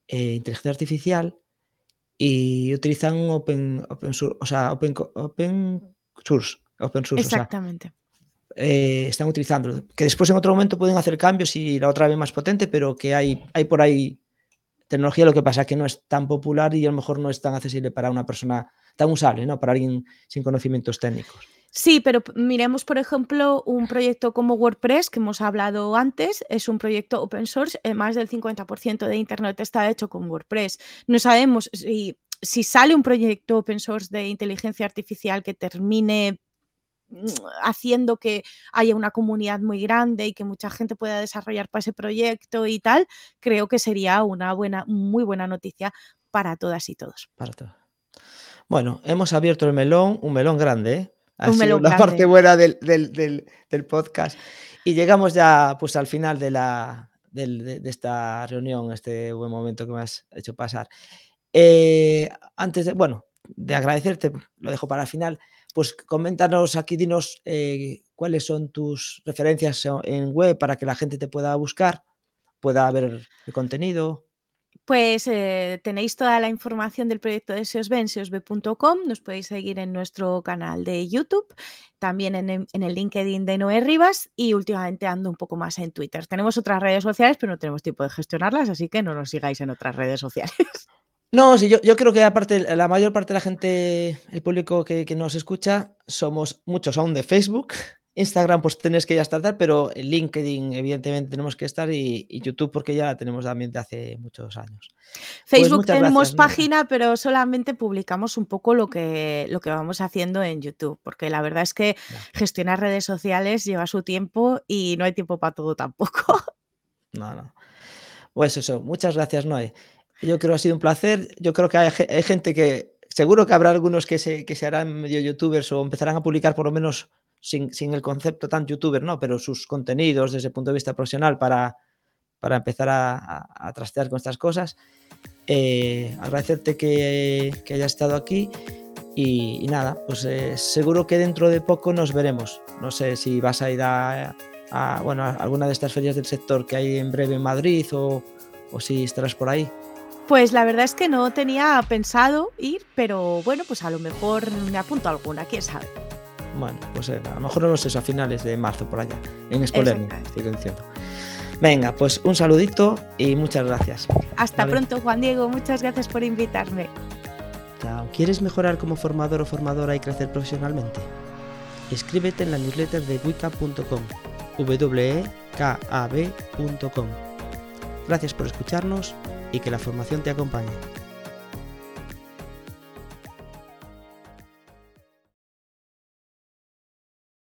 eh, inteligencia artificial y utilizan open, o sea, open, open source open source. Exactamente. Eh, están utilizando. Que después en otro momento pueden hacer cambios y la otra vez más potente, pero que hay, hay por ahí tecnología, lo que pasa que no es tan popular y a lo mejor no es tan accesible para una persona tan usable, ¿no? Para alguien sin conocimientos técnicos. Sí, pero miremos, por ejemplo, un proyecto como WordPress, que hemos hablado antes, es un proyecto open source, eh, más del 50% de Internet está hecho con WordPress. No sabemos si, si sale un proyecto open source de inteligencia artificial que termine Mm, haciendo que haya una comunidad muy grande y que mucha gente pueda desarrollar para ese proyecto y tal, creo que sería una buena, muy buena noticia para todas y todos. Para Bueno, hemos abierto el melón, un melón grande, ¿eh? La parte buena del, podcast. Y llegamos ya pues al final de, la, de, esta reunión, este buen momento que me has hecho pasar. Eh, antes de, bueno, de agradecerte, lo dejo para el final pues coméntanos aquí, dinos eh, cuáles son tus referencias en web para que la gente te pueda buscar, pueda ver el contenido. Pues eh, tenéis toda la información del proyecto de SEOSB en seosb.com, nos podéis seguir en nuestro canal de YouTube, también en, el LinkedIn de Noé Rivas y últimamente ando un poco más en Twitter. Tenemos otras redes sociales, pero no tenemos tiempo de gestionarlas, así que no nos sigáis en otras redes sociales. No, sí, yo, yo creo que aparte, la mayor parte de la gente, el público que, nos escucha, somos muchos aún de Facebook. Instagram, pues tenés que ya estar, pero en LinkedIn, evidentemente, tenemos que estar y, YouTube, porque ya la tenemos también de hace muchos años. Pues Facebook tenemos página, pero solamente publicamos un poco lo que, lo que vamos haciendo en YouTube, porque la verdad es que gestionar redes sociales lleva su tiempo y no hay tiempo para todo tampoco. No, no. Pues eso, muchas gracias, Noé. Yo creo que ha sido un placer. Yo creo que hay, gente que, seguro que habrá algunos que se, que se harán medio youtubers o empezarán a publicar por lo menos sin, el concepto tan youtuber, ¿no? Pero sus contenidos desde el punto de vista profesional para, para empezar a, trastear con estas cosas. Eh, agradecerte que, que, hayas estado aquí y, nada, pues eh, seguro que dentro de poco nos veremos. No sé si vas a ir a, bueno, a alguna de estas ferias del sector que hay en breve en Madrid o, o si estarás por ahí. Pues la verdad es que no tenía pensado ir, pero bueno, pues a lo mejor me apunto a alguna, quién sabe. Bueno, pues eh, a lo mejor no sé, a finales de marzo por allá, en Escolerni, estoy diciendo. Venga, pues un saludito y muchas gracias. Hasta pronto, Juan Diego. Muchas gracias por invitarme. Chao. ¿Quieres mejorar como formador o formadora y crecer profesionalmente? Escríbete en la newsletter de wicca.com, wekab.com. Gracias por escucharnos y que la formación te acompañe.